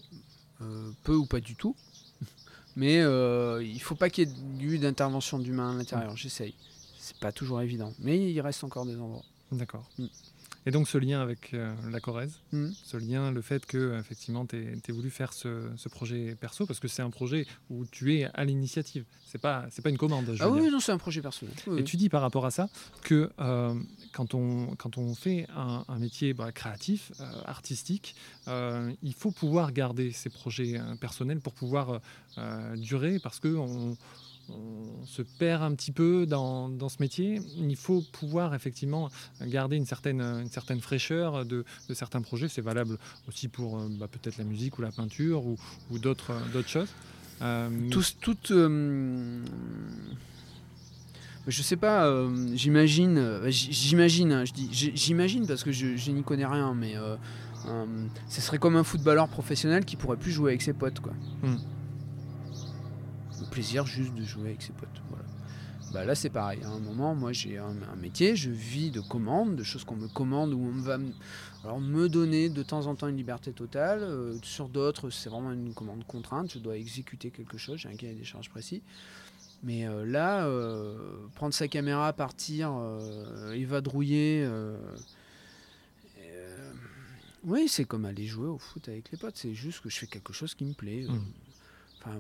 euh, peu ou pas du tout. Mais euh, il faut pas qu'il y ait eu d'intervention d'humain à l'intérieur. J'essaye. C'est pas toujours évident. Mais il reste encore des endroits. D'accord. Mm. Et donc ce lien avec euh, la Corrèze, hmm. ce lien, le fait que effectivement tu aies voulu faire ce, projet perso, parce que c'est un projet où tu es à l'initiative, c'est pas c'est pas une commande. ah oui, non, c'est un projet perso. et tu dis par rapport à ça que euh, quand on quand on fait un, métier bah, créatif, euh, artistique, il faut pouvoir garder ses projets personnels pour pouvoir durer, parce que on on se perd un petit peu dans, ce métier. Il faut pouvoir effectivement garder une certaine, une certaine fraîcheur de, certains projets. C'est valable aussi pour euh, bah, peut-être la musique ou la peinture ou, d'autres, d'autres choses. Euh, Tous, toutes, euh, je sais pas, j'imagine, j'imagine, hein, je dis, j'imagine parce que je, n'y connais rien, mais ce serait comme un footballeur professionnel qui pourrait plus jouer avec ses potes, quoi. Hmm plaisir juste de jouer avec ses potes. Voilà. Bah là c'est pareil, à un moment moi j'ai un, métier, je vis de commandes, de choses qu'on me commande ou on va me, alors, me donner de temps en temps une liberté totale, euh, sur d'autres c'est vraiment une commande contrainte, je dois exécuter quelque chose, j'ai un cahier des charges précis. Mais euh, là, euh, prendre sa caméra, partir, évadrouiller, oui c'est comme aller jouer au foot avec les potes, c'est juste que je fais quelque chose qui me plaît. Mmh. Enfin,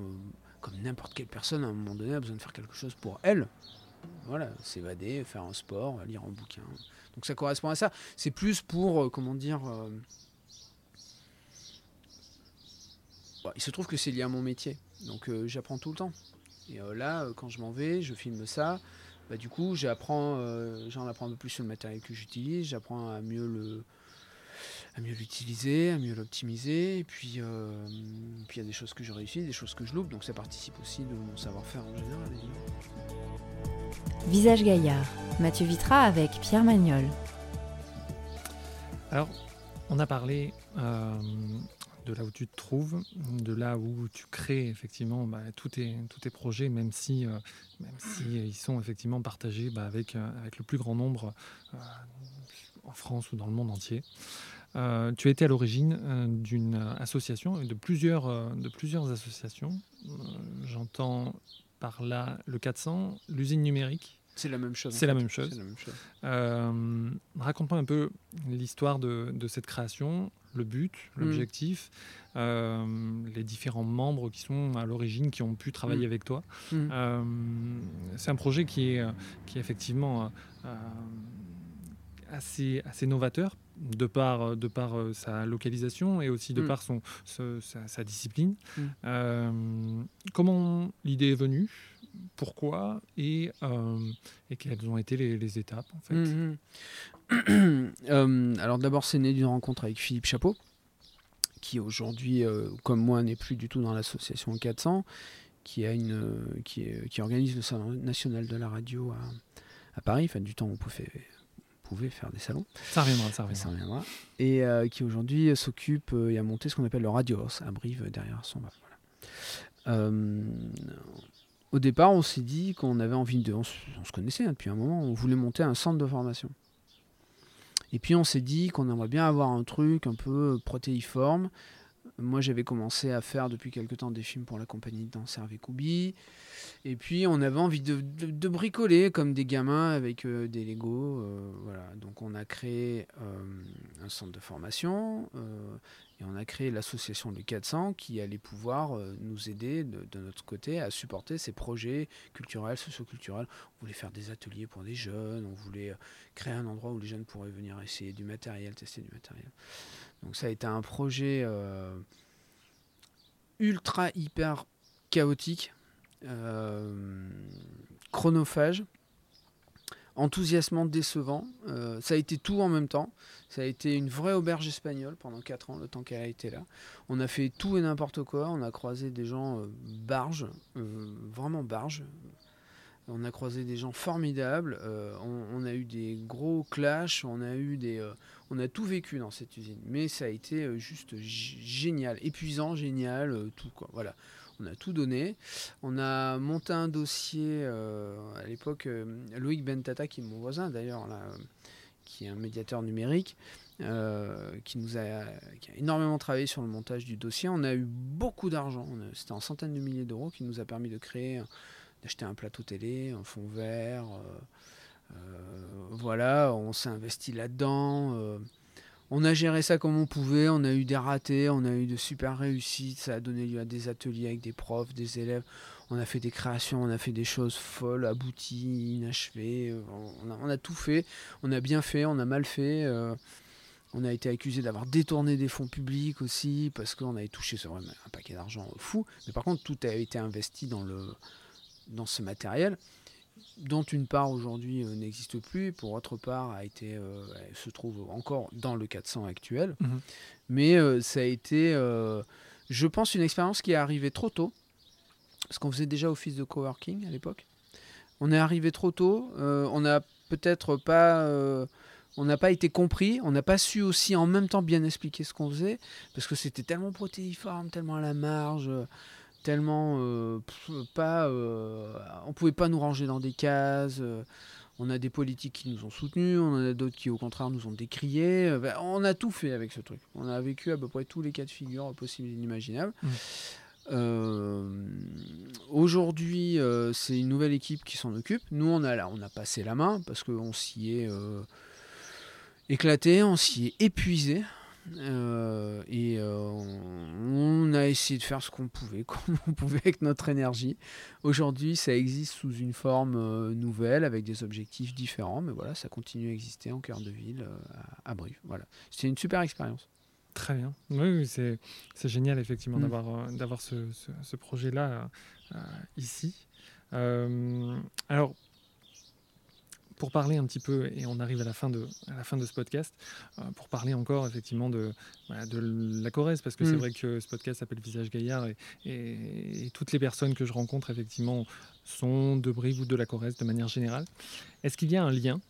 comme n'importe quelle personne, à un moment donné, a besoin de faire quelque chose pour elle. Voilà, s'évader, faire un sport, lire un bouquin. Donc ça correspond à ça. C'est plus pour, euh, comment dire... Euh, il se trouve que c'est lié à mon métier. Donc euh, j'apprends tout le temps. Et là, quand je m'en vais, je filme ça. Bah, du coup, j'apprends, j'en apprends un peu plus sur le matériel que j'utilise. J'apprends à mieux le à mieux l'utiliser, à mieux l'optimiser. Et puis, euh, puis il y a des choses que je réussis, des choses que je loupe, donc ça participe aussi de mon savoir-faire en général. Visage Gaillard, Mathieu Vitra avec Pierre Magnol. Alors, on a parlé euh, de là où tu te trouves, de là où tu crées effectivement bah, tous, tes, tous tes projets, même si, euh, même si ils sont effectivement partagés bah, avec, avec le plus grand nombre en France ou dans le monde entier. Euh, tu as été à l'origine euh, d'une association de plusieurs, euh, de plusieurs associations. J'entends par là le 400, l'usine numérique. C'est la même chose. C'est la, même chose. Euh, raconte-moi un peu l'histoire de, cette création, le but, mm. l'objectif, euh, les différents membres qui sont à l'origine, qui ont pu travailler mm. avec toi. Mm. Euh, c'est un projet qui est, qui est effectivement assez, assez novateur de par, de par sa localisation et aussi de par son, sa, discipline. comment l'idée est venue? Pourquoi? Et, euh, et, quelles ont été les, étapes en fait? Mhm. Euh, alors d'abord c'est né d'une rencontre avec Philippe Chapeau qui aujourd'hui euh, comme moi n'est plus du tout dans l'association 400 qui, a une, qui, qui, organise le salon national de la radio à, à Paris, enfin du temps où on pouvait, pouvait faire des salons. Ça reviendra, ça reviendra. Ça reviendra. Et qui aujourd'hui s'occupe et a monté ce qu'on appelle le Radio House à Brive derrière son voilà au départ, on s'est dit qu'on avait envie de. On, se connaissait hein, depuis un moment, on voulait monter un centre de formation. Et puis on s'est dit qu'on aimerait bien avoir un truc un peu protéiforme. Moi, j'avais commencé à faire depuis quelque temps des films pour la compagnie de danse Hervé Koubi. Et puis, on avait envie de, bricoler comme des gamins avec euh, des Lego. Euh, voilà. Donc, on a créé euh, un centre de formation. Et on a créé l'association du 400 qui allait pouvoir nous aider de, notre côté à supporter ces projets culturels, socioculturels. On voulait faire des ateliers pour des jeunes, on voulait créer un endroit où les jeunes pourraient venir essayer du matériel, tester du matériel. Donc ça a été un projet euh, ultra hyper chaotique, chronophage, enthousiasmant, décevant. Euh, ça a été tout en même temps. Ça a été une vraie auberge espagnole pendant 4 ans, le temps qu'elle a été là. On a fait tout et n'importe quoi. On a croisé des gens euh, barges, euh, vraiment barges. On a croisé des gens formidables. On, a eu des gros clashs. On a eu des, on a tout vécu dans cette usine. Mais ça a été juste génial, épuisant, génial, tout quoi. Voilà on a tout donné. On a monté un dossier euh, à l'époque, euh, Loïc Bentata, qui est mon voisin d'ailleurs, qui est un médiateur numérique, euh, qui nous qui a, énormément travaillé sur le montage du dossier. On a eu beaucoup d'argent, c'était en centaines de milliers d'euros, qui nous a permis de créer, d'acheter un plateau télé, un fond vert. voilà, on s'est investi là-dedans on a géré ça comme on pouvait, on a eu des ratés, on a eu de super réussites, ça a donné lieu à des ateliers avec des profs, des élèves, on a fait des créations, on a fait des choses folles, abouties, inachevées, euh, on a, tout fait, on a bien fait, on a mal fait, euh, on a été accusé d'avoir détourné des fonds publics aussi, parce qu'on avait touché sur un paquet d'argent fou, mais par contre tout a été investi dans, le, dans ce matériel dont une part aujourd'hui euh, n'existe plus, pour autre part a été, euh, se trouve encore dans le 400 actuel. Mhm. Mais euh, ça a été, je pense, une expérience qui est arrivée trop tôt, parce qu'on faisait déjà office de coworking à l'époque. On est arrivé trop tôt, on n'a peut-être pas on n'a pas été compris, on n'a pas su aussi en même temps bien expliquer ce qu'on faisait, parce que c'était tellement protéiforme, tellement à la marge tellement euh, pas euh, on pouvait pas nous ranger dans des cases euh, on a des politiques qui nous ont soutenus on en a d'autres qui au contraire nous ont décriés ben, on a tout fait avec ce truc. On a vécu à peu près tous les cas de figure possibles et inimaginables. Mmh. aujourd'hui c'est une nouvelle équipe qui s'en occupe. Nous on a là on a passé la main parce qu'on s'y est éclaté on s'y est épuisé euh, et euh, on a essayé de faire ce qu'on pouvait, comme on pouvait avec notre énergie. Aujourd'hui, ça existe sous une forme euh, nouvelle, avec des objectifs différents, mais voilà, ça continue à exister en cœur de ville, à, Brive. Voilà. C'était une super expérience. Très bien. Oui, c'est, génial effectivement mm. d'avoir, d'avoir ce, ce projet-là ici. alors, pour parler un petit peu, et on arrive à la fin de, à la fin de ce podcast, euh, pour parler encore effectivement de, de la Corrèze, parce que c'est mm. vrai que ce podcast s'appelle Visage Gaillard, et, toutes les personnes que je rencontre effectivement sont de Brive ou de la Corrèze de manière générale. Est-ce qu'il y a un lien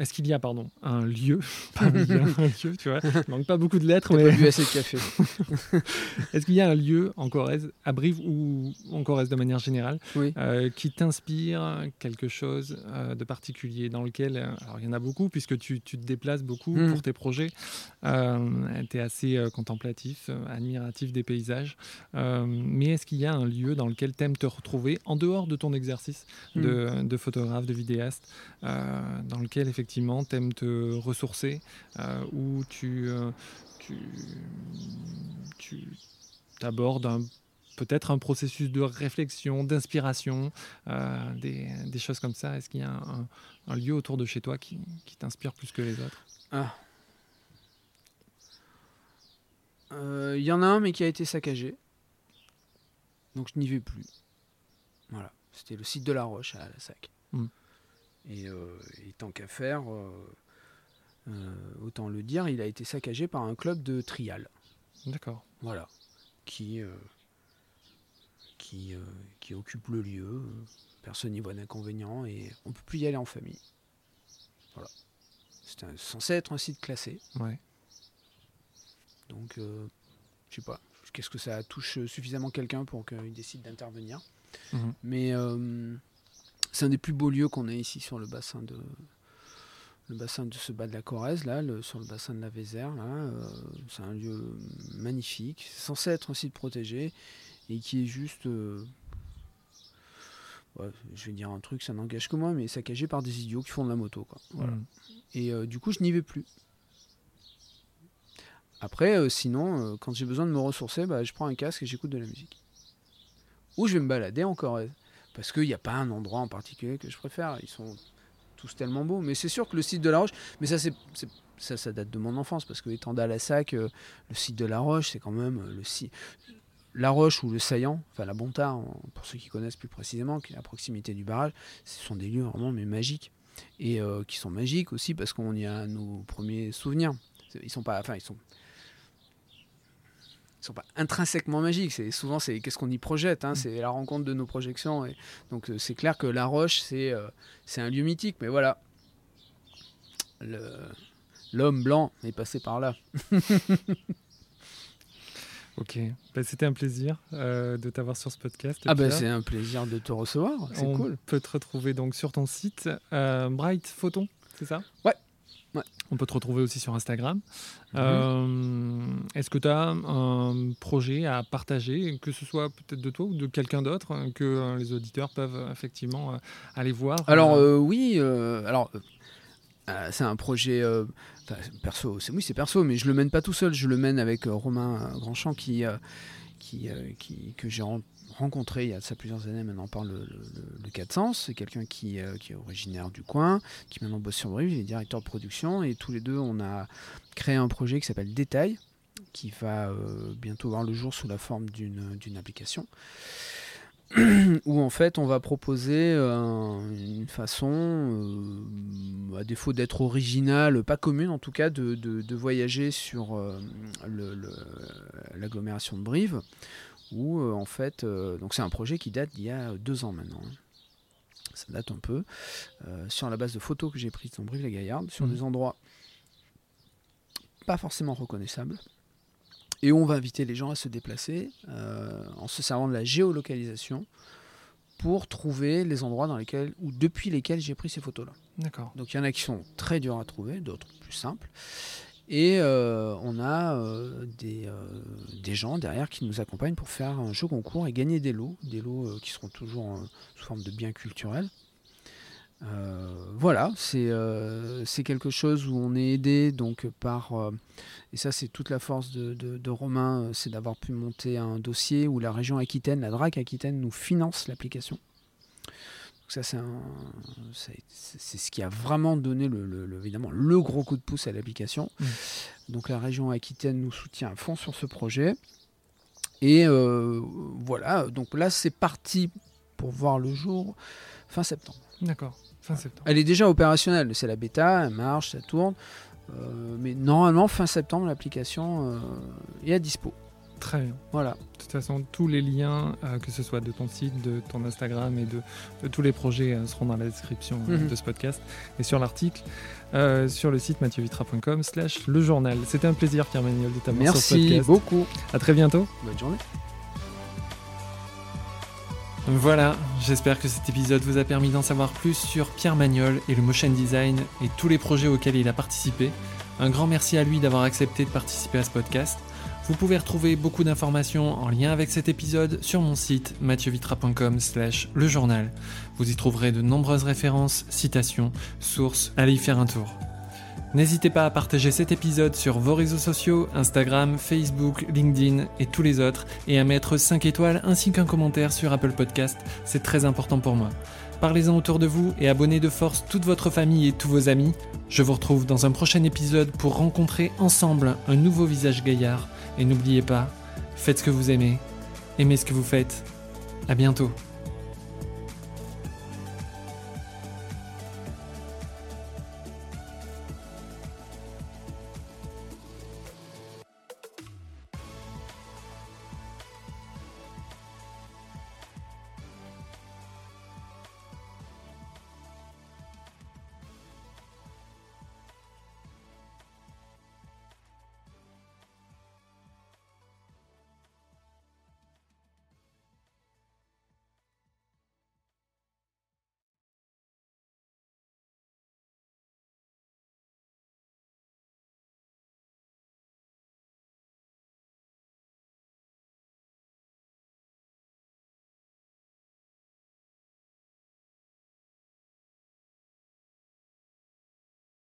Est-ce qu'il y a, pardon, un lieu, pas un lieu, tu vois, il manque pas beaucoup de lettres, mais pas bu assez de café. est-ce qu'il y a un lieu en Corrèze, à Brive ou en Corrèze de manière générale, Oui. euh, qui t'inspire quelque chose euh, de particulier, dans lequel, euh, alors il y en a beaucoup, puisque tu, tu te déplaces beaucoup Mhm. pour tes projets, tu es assez contemplatif, admiratif des paysages, mais est-ce qu'il y a un lieu dans lequel tu aimes te retrouver, en dehors de ton exercice de, de photographe, de vidéaste, dans lequel effectivement tu aimes te ressourcer, euh, où tu, euh, tu, tu abordes un- peut-être un processus de réflexion, d'inspiration, euh, des, des choses comme ça. Est-ce qu'il y a un, un lieu autour de chez toi qui, qui t'inspire plus que les autres? Ah. Euh, Il y en a un, mais qui a été saccagé. Donc je n'y vais plus. Voilà. C'était le site de la Roche à la SAC. Mm. Et, euh, et tant qu'à faire, euh, euh, autant le dire, il a été saccagé par un club de trial. D'accord. Voilà. Qui, qui, qui occupe le lieu. Personne n'y voit d'inconvénient et on peut plus y aller en famille. Voilà. C'est censé être un site classé. Ouais. Donc, euh, je sais pas. Qu'est-ce que ça touche suffisamment quelqu'un pour qu'il décide d'intervenir? Mhm. Mais euh, c'est un des plus beaux lieux qu'on a ici sur le bassin de le bassin de ce bas de la Corrèze, là, le- sur le bassin de la Vézère. Là, euh, c'est un lieu magnifique. Censé être un site protégé et qui est juste. euh, ouais, je vais dire un truc, ça n'engage que moi, mais saccagé par des idiots qui font de la moto. Quoi. Voilà. Mhm. Et euh, du coup, je n'y vais plus. Après, sinon, quand j'ai besoin de me ressourcer, bah, je prends un casque et j'écoute de la musique. Ou je vais me balader en Corrèze. Parce qu'il n'y a pas un endroit en particulier que je préfère. Ils sont tous tellement beaux. Mais c'est sûr que le site de la Roche, mais ça, c'est, ça, date de mon enfance. Parce que étant à la SAC, euh, le site de la Roche, c'est quand même euh, le site. La Roche ou le Saillant, enfin la Bontard, pour ceux qui connaissent plus précisément, qui est à proximité du barrage, ce sont des lieux vraiment mais magiques et euh, qui sont magiques aussi parce qu'on y a nos premiers souvenirs. Ils sont pas, enfin ils sont, sont pas intrinsèquement magiques. C'est souvent c'est qu'est-ce qu'on y projette. hein, c'est la rencontre de nos projections. Et donc euh, c'est clair que La Roche c'est euh, c'est un lieu mythique. Mais voilà, l'homme blanc est passé par là. Ok. Bah, C'était un plaisir euh, de t'avoir sur ce podcast. Ah bah c'est un plaisir de te recevoir. C'est On cool. peut te retrouver donc sur ton site euh, Bright Photon, c'est ça? Ouais. Ouais. On peut te retrouver aussi sur Instagram. Mhm. Euh, Est-ce que tu as un projet à partager, que ce soit peut-être de toi ou de quelqu'un d'autre, euh, que euh, les auditeurs peuvent euh, effectivement aller voir Alors euh, oui, euh, alors c'est un projet euh, perso. C'est oui, c'est perso, mais je le mène pas tout seul. Je le mène avec euh, Romain euh, Grandchamp qui, qui, qui- que j'ai rencontré il y a ça plusieurs années maintenant par le, le, le- le 400. C'est quelqu'un qui, euh, qui est originaire du coin, qui maintenant bosse sur Brive. Il est directeur de production et tous les deux on a créé un projet qui s'appelle Détail qui va euh, bientôt voir le jour sous la forme d'une application où en fait on va proposer euh, une façon, à défaut d'être originale, pas commune en tout cas, de, de- de voyager sur l'agglomération de Brive, où euh, en fait, euh, donc c'est un projet qui date d'il y a deux ans maintenant. hein. Ça date un peu, euh, sur la base de photos que j'ai prises dans Brive-la-Gaillarde, sur Mhm. des endroits pas forcément reconnaissables. Et on va inviter les gens à se déplacer euh, en se servant de la géolocalisation pour trouver les endroits dans lesquels ou depuis lesquels j'ai pris ces photos-là. D'accord. Donc il y en a qui sont très durs à trouver, d'autres plus simples. Et euh, on a euh, des, euh, des gens derrière qui nous accompagnent pour faire un jeu concours et gagner des lots, des lots qui seront toujours sous forme de biens culturels. Voilà, c'est quelque chose où on est aidé donc par et ça c'est toute la force de, de- Romain, c'est d'avoir pu monter un dossier où la région Aquitaine, la DRAC Aquitaine nous finance l'application. Donc ça c'est un- c'est ce qui a vraiment donné le, le- le- évidemment le gros coup de pouce à l'application. Mm. Donc la région Aquitaine nous soutient à fond sur ce projet. Et euh, voilà, donc là c'est parti pour voir le jour fin septembre. D'accord. Fin septembre. Elle est déjà opérationnelle, c'est la bêta, elle marche, ça tourne. Euh, mais normalement, fin septembre, l'application euh, est à dispo. Très bien. Voilà. De toute façon, tous les liens, euh, que ce soit de ton site, de ton Instagram et de, de tous les projets, euh, seront dans la description euh, Mhm. de ce podcast et sur l'article sur le site mathieuVitra.com slash le journal. C'était un plaisir, Pierre Manuel, de t'avoir sur ce Merci podcast. beaucoup. À très bientôt. Bonne journée. Voilà, j'espère que cet épisode vous a permis d'en savoir plus sur Pierre Magnol et le motion design et tous les projets auxquels il a participé. Un grand merci à lui d'avoir accepté de participer à ce podcast. Vous pouvez retrouver beaucoup d'informations en lien avec cet épisode sur mon site mathieuVitra.com slash le journal. Vous y trouverez de nombreuses références, citations, sources, allez y faire un tour. N'hésitez pas à partager cet épisode sur vos réseaux sociaux, Instagram, Facebook, LinkedIn et tous les autres, et à mettre 5 étoiles ainsi qu'un commentaire sur Apple Podcast, c'est très important pour moi. Parlez-en autour de vous et abonnez de force toute votre famille et tous vos amis. Je vous retrouve dans un prochain épisode pour rencontrer ensemble un nouveau visage gaillard. Et n'oubliez pas, faites ce que vous aimez, aimez ce que vous faites. À bientôt.